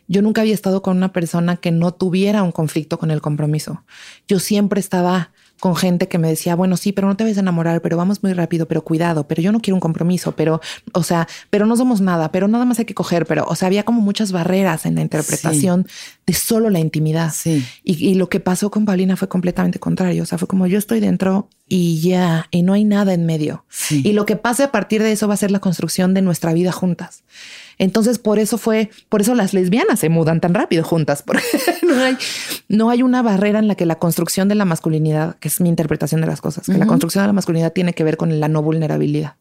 [SPEAKER 1] yo nunca había estado con una persona que no tuviera un conflicto con el compromiso. Yo siempre estaba con gente que me decía, bueno, sí, pero no te vas a enamorar, pero vamos muy rápido, pero cuidado, pero yo no quiero un compromiso, pero, o sea, pero no somos nada, pero nada más hay que coger, pero, o sea, había como muchas barreras en la interpretación de solo la intimidad.
[SPEAKER 2] Sí.
[SPEAKER 1] Y, lo que pasó con Paulina fue completamente contrario, o sea, fue como yo estoy dentro y ya, y no hay nada en medio. Y lo que pase a partir de eso va a ser la construcción de nuestra vida juntas. Entonces, por eso fue, por eso las lesbianas se mudan tan rápido juntas, porque no hay, no hay una barrera en la que la construcción de la masculinidad, que es mi interpretación de las cosas, que la construcción de la masculinidad tiene que ver con la no vulnerabilidad.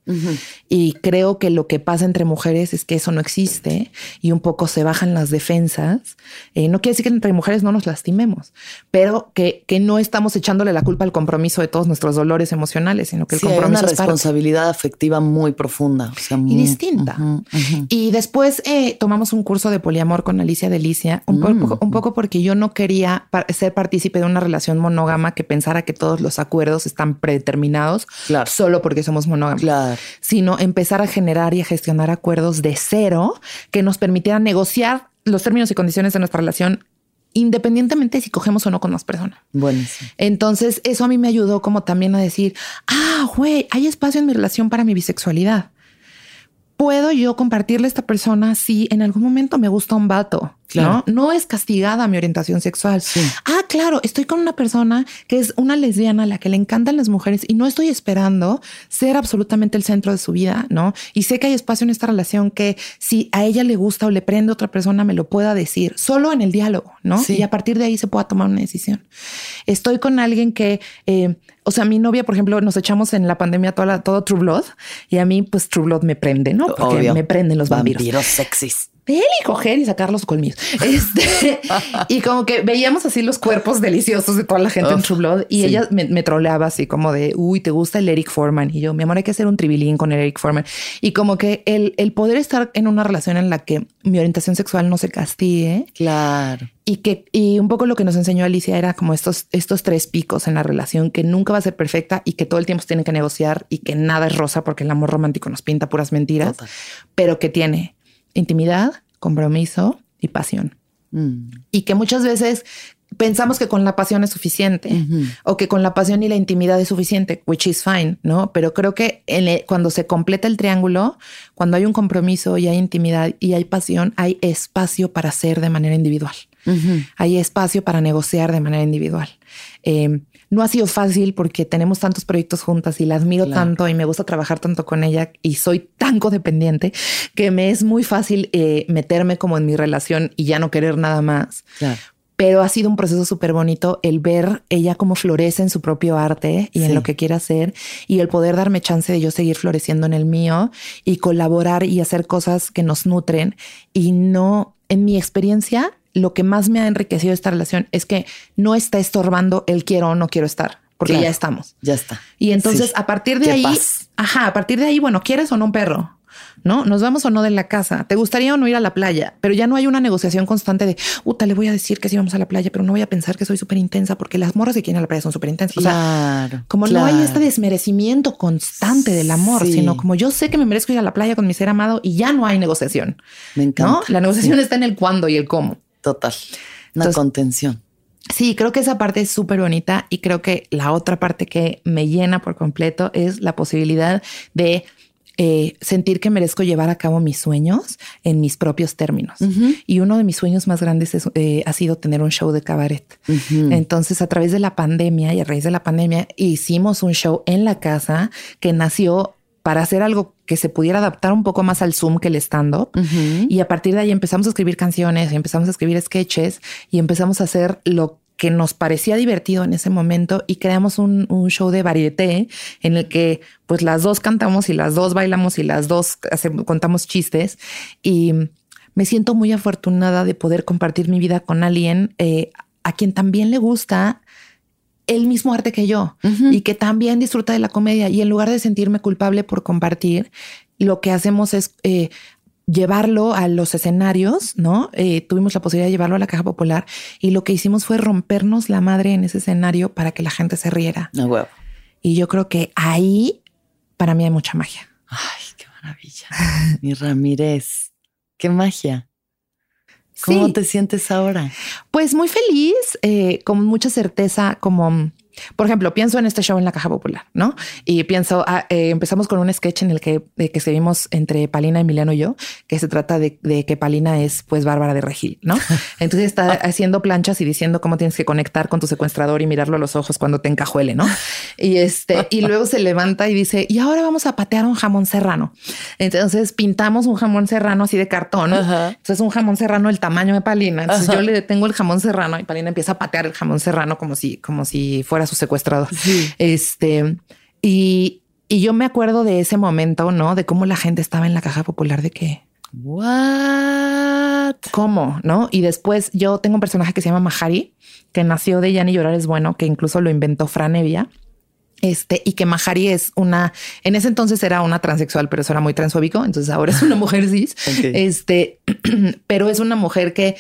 [SPEAKER 1] Y creo que lo que pasa entre mujeres es que eso no existe y un poco se bajan las defensas. Eh, no quiere decir que entre mujeres no nos lastimemos, pero que, que no estamos echándole la culpa al compromiso de todos nuestros dolores emocionales, sino que el compromiso
[SPEAKER 2] es una responsabilidad afectiva muy profunda
[SPEAKER 1] y distinta. Y después eh, tomamos un curso de poliamor con Alicia Delicia, un, mm. poco, un poco porque yo no quería ser partícipe de una relación monógama que pensara que todos los acuerdos están predeterminados solo porque somos monógamos, sino empezar a generar y a gestionar acuerdos de cero que nos permitieran negociar los términos y condiciones de nuestra relación independientemente si cogemos o no con más personas.
[SPEAKER 2] Bueno,
[SPEAKER 1] Entonces, eso a mí me ayudó como también a decir, ah, güey, hay espacio en mi relación para mi bisexualidad puedo yo compartirle a esta persona si en algún momento me gusta un vato. ¿No? no es castigada mi orientación sexual. Ah, claro, estoy con una persona que es una lesbiana a la que le encantan las mujeres y no estoy esperando ser absolutamente el centro de su vida, ¿no? Y sé que hay espacio en esta relación que si a ella le gusta o le prende otra persona me lo pueda decir, solo en el diálogo, ¿no? Y a partir de ahí se pueda tomar una decisión. Estoy con alguien que eh, o sea, mi novia, por ejemplo, nos echamos en la pandemia toda todo True Blood y a mí, pues True Blood me prende, ¿no? Porque me prenden los vampiros.
[SPEAKER 2] Vampiros sexys
[SPEAKER 1] ver y coger y sacar los colmillos. Este, y como que veíamos así los cuerpos deliciosos de toda la gente en True Blood y ella me, troleaba así como de, uy, ¿te gusta el Eric Foreman? Y yo, mi amor, hay que hacer un tribilín con el Eric Foreman. Y como que el, el poder estar en una relación en la que mi orientación sexual no se castigue.
[SPEAKER 2] Claro.
[SPEAKER 1] Y que, y un poco lo que nos enseñó Alicia era como estos, estos tres picos en la relación que nunca va a ser perfecta y que todo el tiempo se tiene que negociar y que nada es rosa porque el amor romántico nos pinta puras mentiras, pero que tiene intimidad, compromiso y pasión. Mm. Y que muchas veces pensamos que con la pasión es suficiente o que con la pasión y la intimidad es suficiente, which is fine, ¿no? Pero creo que cuando se completa el triángulo, cuando hay un compromiso y hay intimidad y hay pasión, hay espacio para ser de manera individual. Hay espacio para negociar de manera individual. Eh, no ha sido fácil porque tenemos tantos proyectos juntas y la admiro tanto y me gusta trabajar tanto con ella y soy tan codependiente que me es muy fácil eh, meterme como en mi relación y ya no querer nada más. Pero ha sido un proceso súper bonito el ver ella cómo florece en su propio arte y en lo que quiere hacer y el poder darme chance de yo seguir floreciendo en el mío y colaborar y hacer cosas que nos nutren y no, en mi experiencia, lo que más me ha enriquecido esta relación es que no está estorbando el quiero o no quiero estar, porque ya estamos.
[SPEAKER 2] Ya está.
[SPEAKER 1] Y entonces a partir de ahí, ajá, a partir de ahí, bueno, ¿quieres o no un perro? ¿no? Nos vamos o no de la casa. ¿Te gustaría o no ir a la playa? Pero ya no hay una negociación constante de, puta, le voy a decir que sí vamos a la playa, pero no voy a pensar que soy súper intensa porque las morras que quieren a la playa son súper intensas.
[SPEAKER 2] Claro,
[SPEAKER 1] como no hay este desmerecimiento constante del amor, sino como yo sé que me merezco ir a la playa con mi ser amado y ya no hay negociación.
[SPEAKER 2] Me encanta.
[SPEAKER 1] La negociación está en el cuándo y el cómo.
[SPEAKER 2] Total. Una contención.
[SPEAKER 1] Sí, creo que esa parte es súper bonita y creo que la otra parte que me llena por completo es la posibilidad de eh, sentir que merezco llevar a cabo mis sueños en mis propios términos. Y uno de mis sueños más grandes eh, ha sido tener un show de cabaret. Entonces, a través de la pandemia y a raíz de la pandemia, hicimos un show en la casa que nació para hacer algo que se pudiera adaptar un poco más al Zoom que el stand-up. Y a partir de ahí empezamos a escribir canciones y empezamos a escribir sketches y empezamos a hacer lo que nos parecía divertido en ese momento y creamos un, show de varieté en el que pues las dos cantamos y las dos bailamos y las dos contamos chistes y me siento muy afortunada de poder compartir mi vida con alguien eh, a quien también le gusta el mismo arte que yo y que también disfruta de la comedia. Y en lugar de sentirme culpable por compartir, lo que hacemos es eh, llevarlo a los escenarios, ¿no? Eh, tuvimos la posibilidad de llevarlo a la caja popular y lo que hicimos fue rompernos la madre en ese escenario para que la gente se riera.
[SPEAKER 2] Ah,
[SPEAKER 1] y yo creo que ahí para mí hay mucha magia.
[SPEAKER 2] Ay, qué maravilla. Mi Ramírez, qué magia. ¿Cómo te sientes ahora?
[SPEAKER 1] Pues muy feliz, eh, con mucha certeza, como por ejemplo, pienso en este show en la Caja Popular, ¿no? Y pienso, ah, eh, empezamos con un sketch en el que, que escribimos entre Palina, Emiliano y yo, que se trata de, que Palina es pues Bárbara de Regil, ¿no? Entonces está haciendo planchas y diciendo cómo tienes que conectar con tu secuestrador y mirarlo a los ojos cuando te encajuele, ¿no? Y este, y luego se levanta y dice, y ahora vamos a patear un jamón serrano. Entonces pintamos un jamón serrano así de cartón. Entonces un jamón serrano el tamaño de Palina. Entonces yo le detengo el jamón serrano y Palina empieza a patear el jamón serrano como si, como si fuera su secuestrador. Este, y, y yo me acuerdo de ese momento, ¿no? De cómo la gente estaba en la caja popular de que...
[SPEAKER 2] What?
[SPEAKER 1] ¿Cómo? ¿No? Y después yo tengo un personaje que se llama Mahari, que nació de Yani Llorar es bueno, que incluso lo inventó Fran Evia. Este, y que Mahari es una, en ese entonces era una transexual, pero eso era muy transfóbico. Entonces ahora es una mujer cis. Este, pero es una mujer que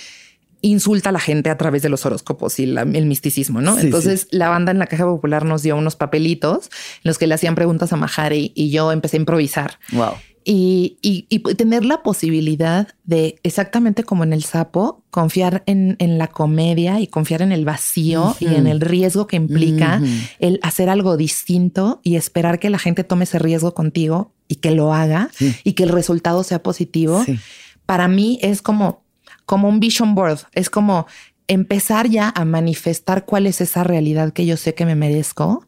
[SPEAKER 1] insulta a la gente a través de los horóscopos y el misticismo, ¿no? Entonces la banda en la caja popular nos dio unos papelitos en los que le hacían preguntas a Mahari y yo empecé a improvisar.
[SPEAKER 2] Wow.
[SPEAKER 1] Y, y, tener la posibilidad de, exactamente como en el sapo, confiar en, en la comedia y confiar en el vacío y en el riesgo que implica el hacer algo distinto y esperar que la gente tome ese riesgo contigo y que lo haga y que el resultado sea positivo. Para mí es como como un vision board. Es como empezar ya a manifestar cuál es esa realidad que yo sé que me merezco,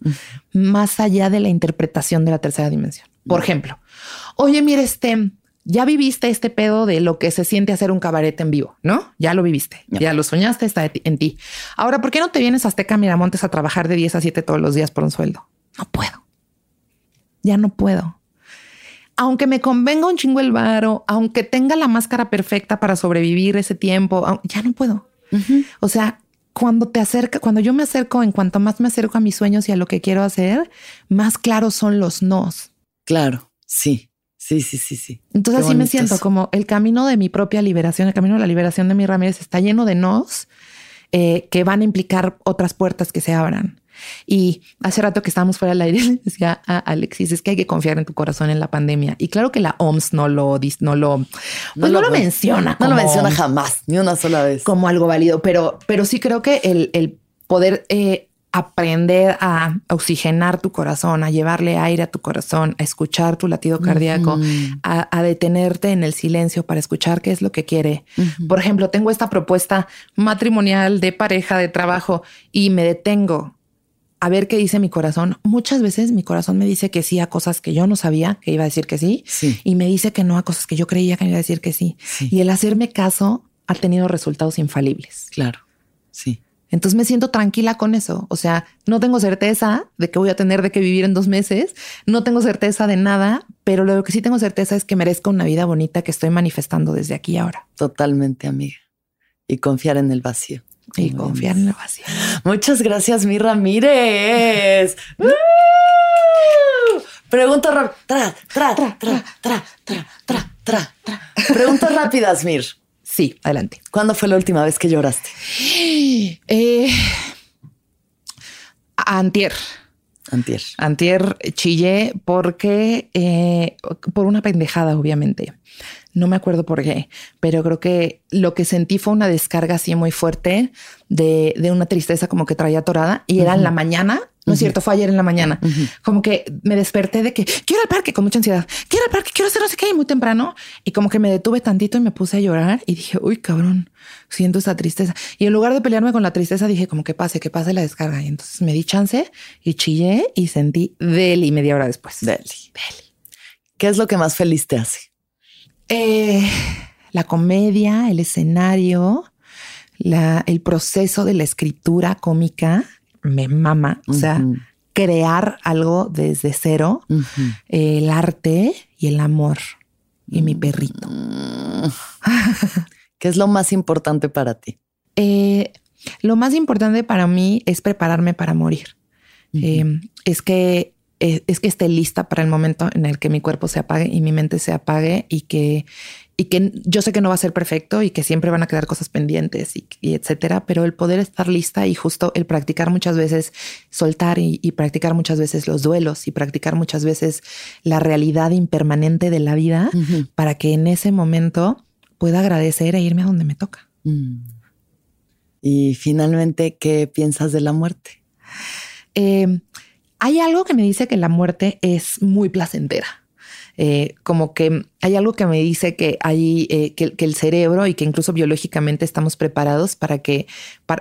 [SPEAKER 1] más allá de la interpretación de la tercera dimensión. Por ejemplo, oye, mire, este, ya viviste este pedo de lo que se siente hacer un cabaret en vivo, ¿no? Ya lo viviste, ya lo soñaste, está en ti. Ahora, ¿por qué no te vienes a Azteca Miramontes a trabajar de 10 a 7 todos los días por un sueldo? No puedo. Ya no puedo aunque me convenga un chingo el varo, aunque tenga la máscara perfecta para sobrevivir ese tiempo, ya no puedo. O sea, cuando te acerca, cuando yo me acerco, en cuanto más me acerco a mis sueños y a lo que quiero hacer, más claros son los nos.
[SPEAKER 2] Claro, sí, sí, sí, sí, sí.
[SPEAKER 1] Entonces así me siento como el camino de mi propia liberación, el camino de la liberación de mi Ramírez está lleno de nos eh, que van a implicar otras puertas que se abran. Y hace rato que estábamos fuera del aire, decía a Alexis, es que hay que confiar en tu corazón en la pandemia. Y claro que la OMS no lo, no lo, pues no, lo, menciona.
[SPEAKER 2] No lo menciona jamás, ni una sola vez.
[SPEAKER 1] Como algo válido, pero, pero sí creo que el, el poder eh, aprender a oxigenar tu corazón, a llevarle aire a tu corazón, a escuchar tu latido cardíaco, a, detenerte en el silencio para escuchar qué es lo que quiere. Por ejemplo, tengo esta propuesta matrimonial de pareja, de trabajo y me detengo a ver qué dice mi corazón. Muchas veces mi corazón me dice que sí a cosas que yo no sabía que iba a decir que sí, y me dice que no a cosas que yo creía que iba a decir que sí. Y el hacerme caso ha tenido resultados infalibles.
[SPEAKER 2] Claro, sí.
[SPEAKER 1] Entonces me siento tranquila con eso. O sea, no tengo certeza de que voy a tener de qué vivir en dos meses. No tengo certeza de nada, pero lo que sí tengo certeza es que merezco una vida bonita que estoy manifestando desde aquí y ahora.
[SPEAKER 2] Totalmente, amiga. Y confiar en el vacío.
[SPEAKER 1] Y confiar en la vacío.
[SPEAKER 2] Muchas gracias, mi Ramírez. Pregunta rápida. Tra, tra, tra, tra, tra, tra, tra, tra. Preguntas rápidas, Mir.
[SPEAKER 1] Sí, adelante.
[SPEAKER 2] ¿Cuándo fue la última vez que lloraste?
[SPEAKER 1] Eh, antier.
[SPEAKER 2] Antier.
[SPEAKER 1] Antier chillé porque, eh, por una pendejada, obviamente. No me acuerdo por qué, pero creo que lo que sentí fue una descarga así muy fuerte de, de una tristeza como que traía torada y era en la mañana. No es cierto, fue ayer en la mañana. Como que me desperté de que quiero al parque con mucha ansiedad. Quiero al parque, quiero hacer no sé qué muy temprano. Y como que me detuve tantito y me puse a llorar y dije, uy, cabrón, siento esa tristeza. Y en lugar de pelearme con la tristeza, dije como que pase, que pase la descarga. Y entonces me di chance y chillé y sentí deli media hora después.
[SPEAKER 2] Deli. Deli. ¿Qué es lo que más feliz te hace?
[SPEAKER 1] Eh, la comedia, el escenario, la, el proceso de la escritura cómica me mama. O sea, crear algo desde cero, el arte y el amor y mi perrito.
[SPEAKER 2] ¿Qué es lo más importante para ti?
[SPEAKER 1] Eh, lo más importante para mí es prepararme para morir. Eh, es que es que esté lista para el momento en el que mi cuerpo se apague y mi mente se apague y que, y que yo sé que no va a ser perfecto y que siempre van a quedar cosas pendientes y, etcétera, pero el poder estar lista y justo el practicar muchas veces soltar y, practicar muchas veces los duelos y practicar muchas veces la realidad impermanente de la vida para que en ese momento pueda agradecer e irme a donde me toca. Mm.
[SPEAKER 2] Y finalmente, ¿qué piensas de la muerte?
[SPEAKER 1] Eh, hay algo que me dice que la muerte es muy placentera. Eh, como que hay algo que me dice que hay eh, que, el cerebro y que incluso biológicamente estamos preparados para que,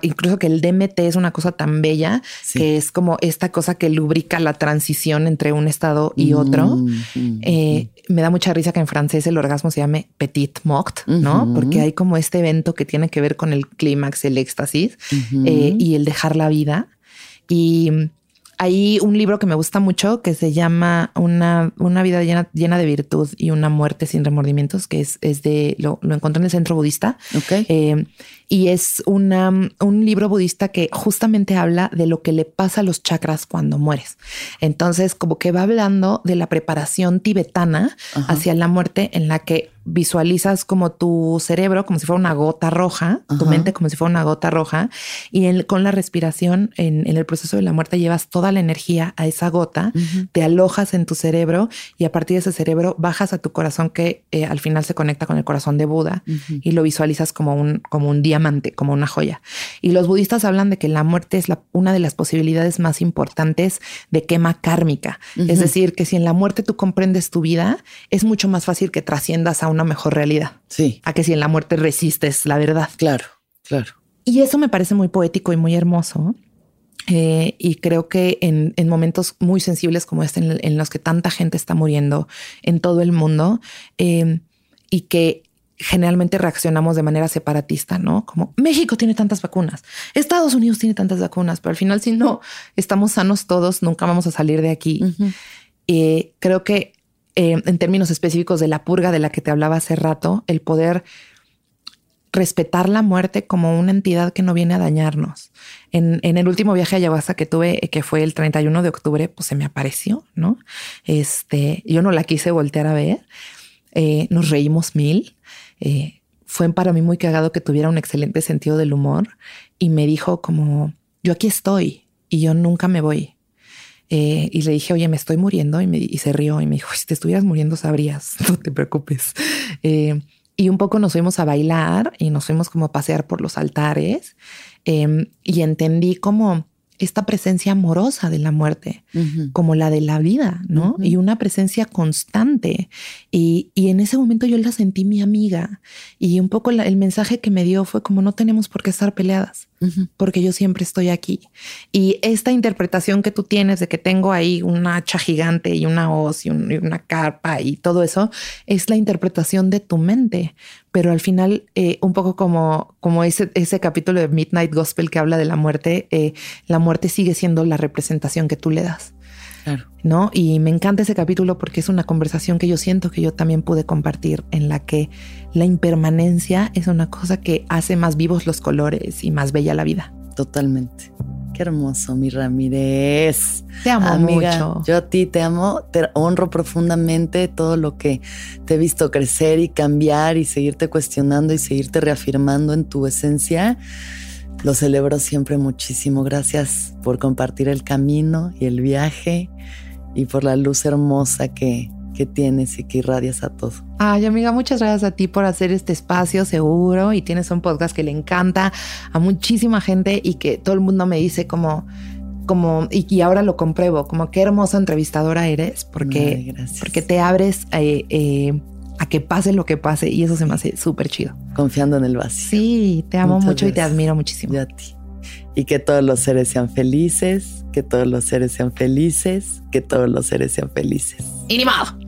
[SPEAKER 1] incluso que el DMT es una cosa tan bella que es como esta cosa que lubrica la transición entre un estado y otro. Mm, mm, eh, mm. me da mucha risa que en francés el orgasmo se llame petit mort, ¿no? Porque hay como este evento que tiene que ver con el clímax, el éxtasis y el dejar la vida. Y hay un libro que me gusta mucho que se llama Una, una vida llena, llena de virtud y una muerte sin remordimientos, que es, es de, lo, lo encontré en el centro budista.
[SPEAKER 2] Okay.
[SPEAKER 1] Eh, y es una, un libro budista que justamente habla de lo que le pasa a los chakras cuando mueres. Entonces, como que va hablando de la preparación tibetana hacia la muerte en la que visualizas como tu cerebro como si fuera una gota roja, tu mente como si fuera una gota roja, y con la respiración en, el proceso de la muerte llevas toda la energía a esa gota, te alojas en tu cerebro y a partir de ese cerebro bajas a tu corazón que eh, al final se conecta con el corazón de Buda y lo visualizas como un, como un diamante, como una joya. Y los budistas hablan de que la muerte es una de las posibilidades más importantes de quema kármica. Es decir, que si en la muerte tú comprendes tu vida, es mucho más fácil que trasciendas a una mejor realidad.
[SPEAKER 2] Sí.
[SPEAKER 1] A que si en la muerte resistes la verdad.
[SPEAKER 2] Claro, claro.
[SPEAKER 1] Y eso me parece muy poético y muy hermoso. Eh, y creo que en, momentos muy sensibles como este, en, los que tanta gente está muriendo en todo el mundo eh, y que generalmente reaccionamos de manera separatista, ¿no? Como México tiene tantas vacunas, Estados Unidos tiene tantas vacunas, pero al final si no estamos sanos todos, nunca vamos a salir de aquí. Eh, creo que eh, en términos específicos de la purga de la que te hablaba hace rato, el poder respetar la muerte como una entidad que no viene a dañarnos. En, el último viaje a ayahuasca que tuve, que fue el 31 de octubre, pues se me apareció, ¿no? Este, yo no la quise voltear a ver. Eh, nos reímos mil. Eh, fue para mí muy cagado que tuviera un excelente sentido del humor y me dijo como, yo aquí estoy y yo nunca me voy. Eh, y le dije, oye, me estoy muriendo. Y, se rió y me dijo, si te estuvieras muriendo, sabrías, no te preocupes. Eh, y un poco nos fuimos a bailar y nos fuimos como a pasear por los altares. Em, y entendí como esta presencia amorosa de la muerte, como la de la vida, ¿no? Y una presencia constante. Y, en ese momento yo la sentí mi amiga. Y un poco el mensaje que me dio fue como no tenemos por qué estar peleadas porque yo siempre estoy aquí. Y esta interpretación que tú tienes de que tengo ahí una hacha gigante y una hoz y, una carpa y todo eso, es la interpretación de tu mente. Pero al final, eh, un poco como, como ese, ese capítulo de Midnight Gospel que habla de la muerte, eh, la muerte sigue siendo la representación que tú le das. ¿No? Y me encanta ese capítulo porque es una conversación que yo siento que yo también pude compartir en la que la impermanencia es una cosa que hace más vivos los colores y más bella la vida.
[SPEAKER 2] Totalmente. Qué hermoso, mi Ramírez.
[SPEAKER 1] Te amo
[SPEAKER 2] Amiga,
[SPEAKER 1] mucho.
[SPEAKER 2] Yo a ti te amo, te honro profundamente todo lo que te he visto crecer y cambiar y seguirte cuestionando y seguirte reafirmando en tu esencia. Lo celebro siempre muchísimo. Gracias por compartir el camino y el viaje y por la luz hermosa que, que tienes y que irradias a todo.
[SPEAKER 1] Ay, amiga, muchas gracias a ti por hacer este espacio seguro y tienes un podcast que le encanta a muchísima gente y que todo el mundo me dice como como y, ahora lo compruebo, como qué hermosa entrevistadora eres porque porque te abres eh, eh, a que pase lo que pase y eso se me hace súper chido.
[SPEAKER 2] Confiando en el vacío.
[SPEAKER 1] Sí, te amo mucho y te admiro muchísimo.
[SPEAKER 2] Y a ti. Y que todos los seres sean felices, que todos los seres sean felices, que todos los seres sean felices.
[SPEAKER 1] Y ni modo.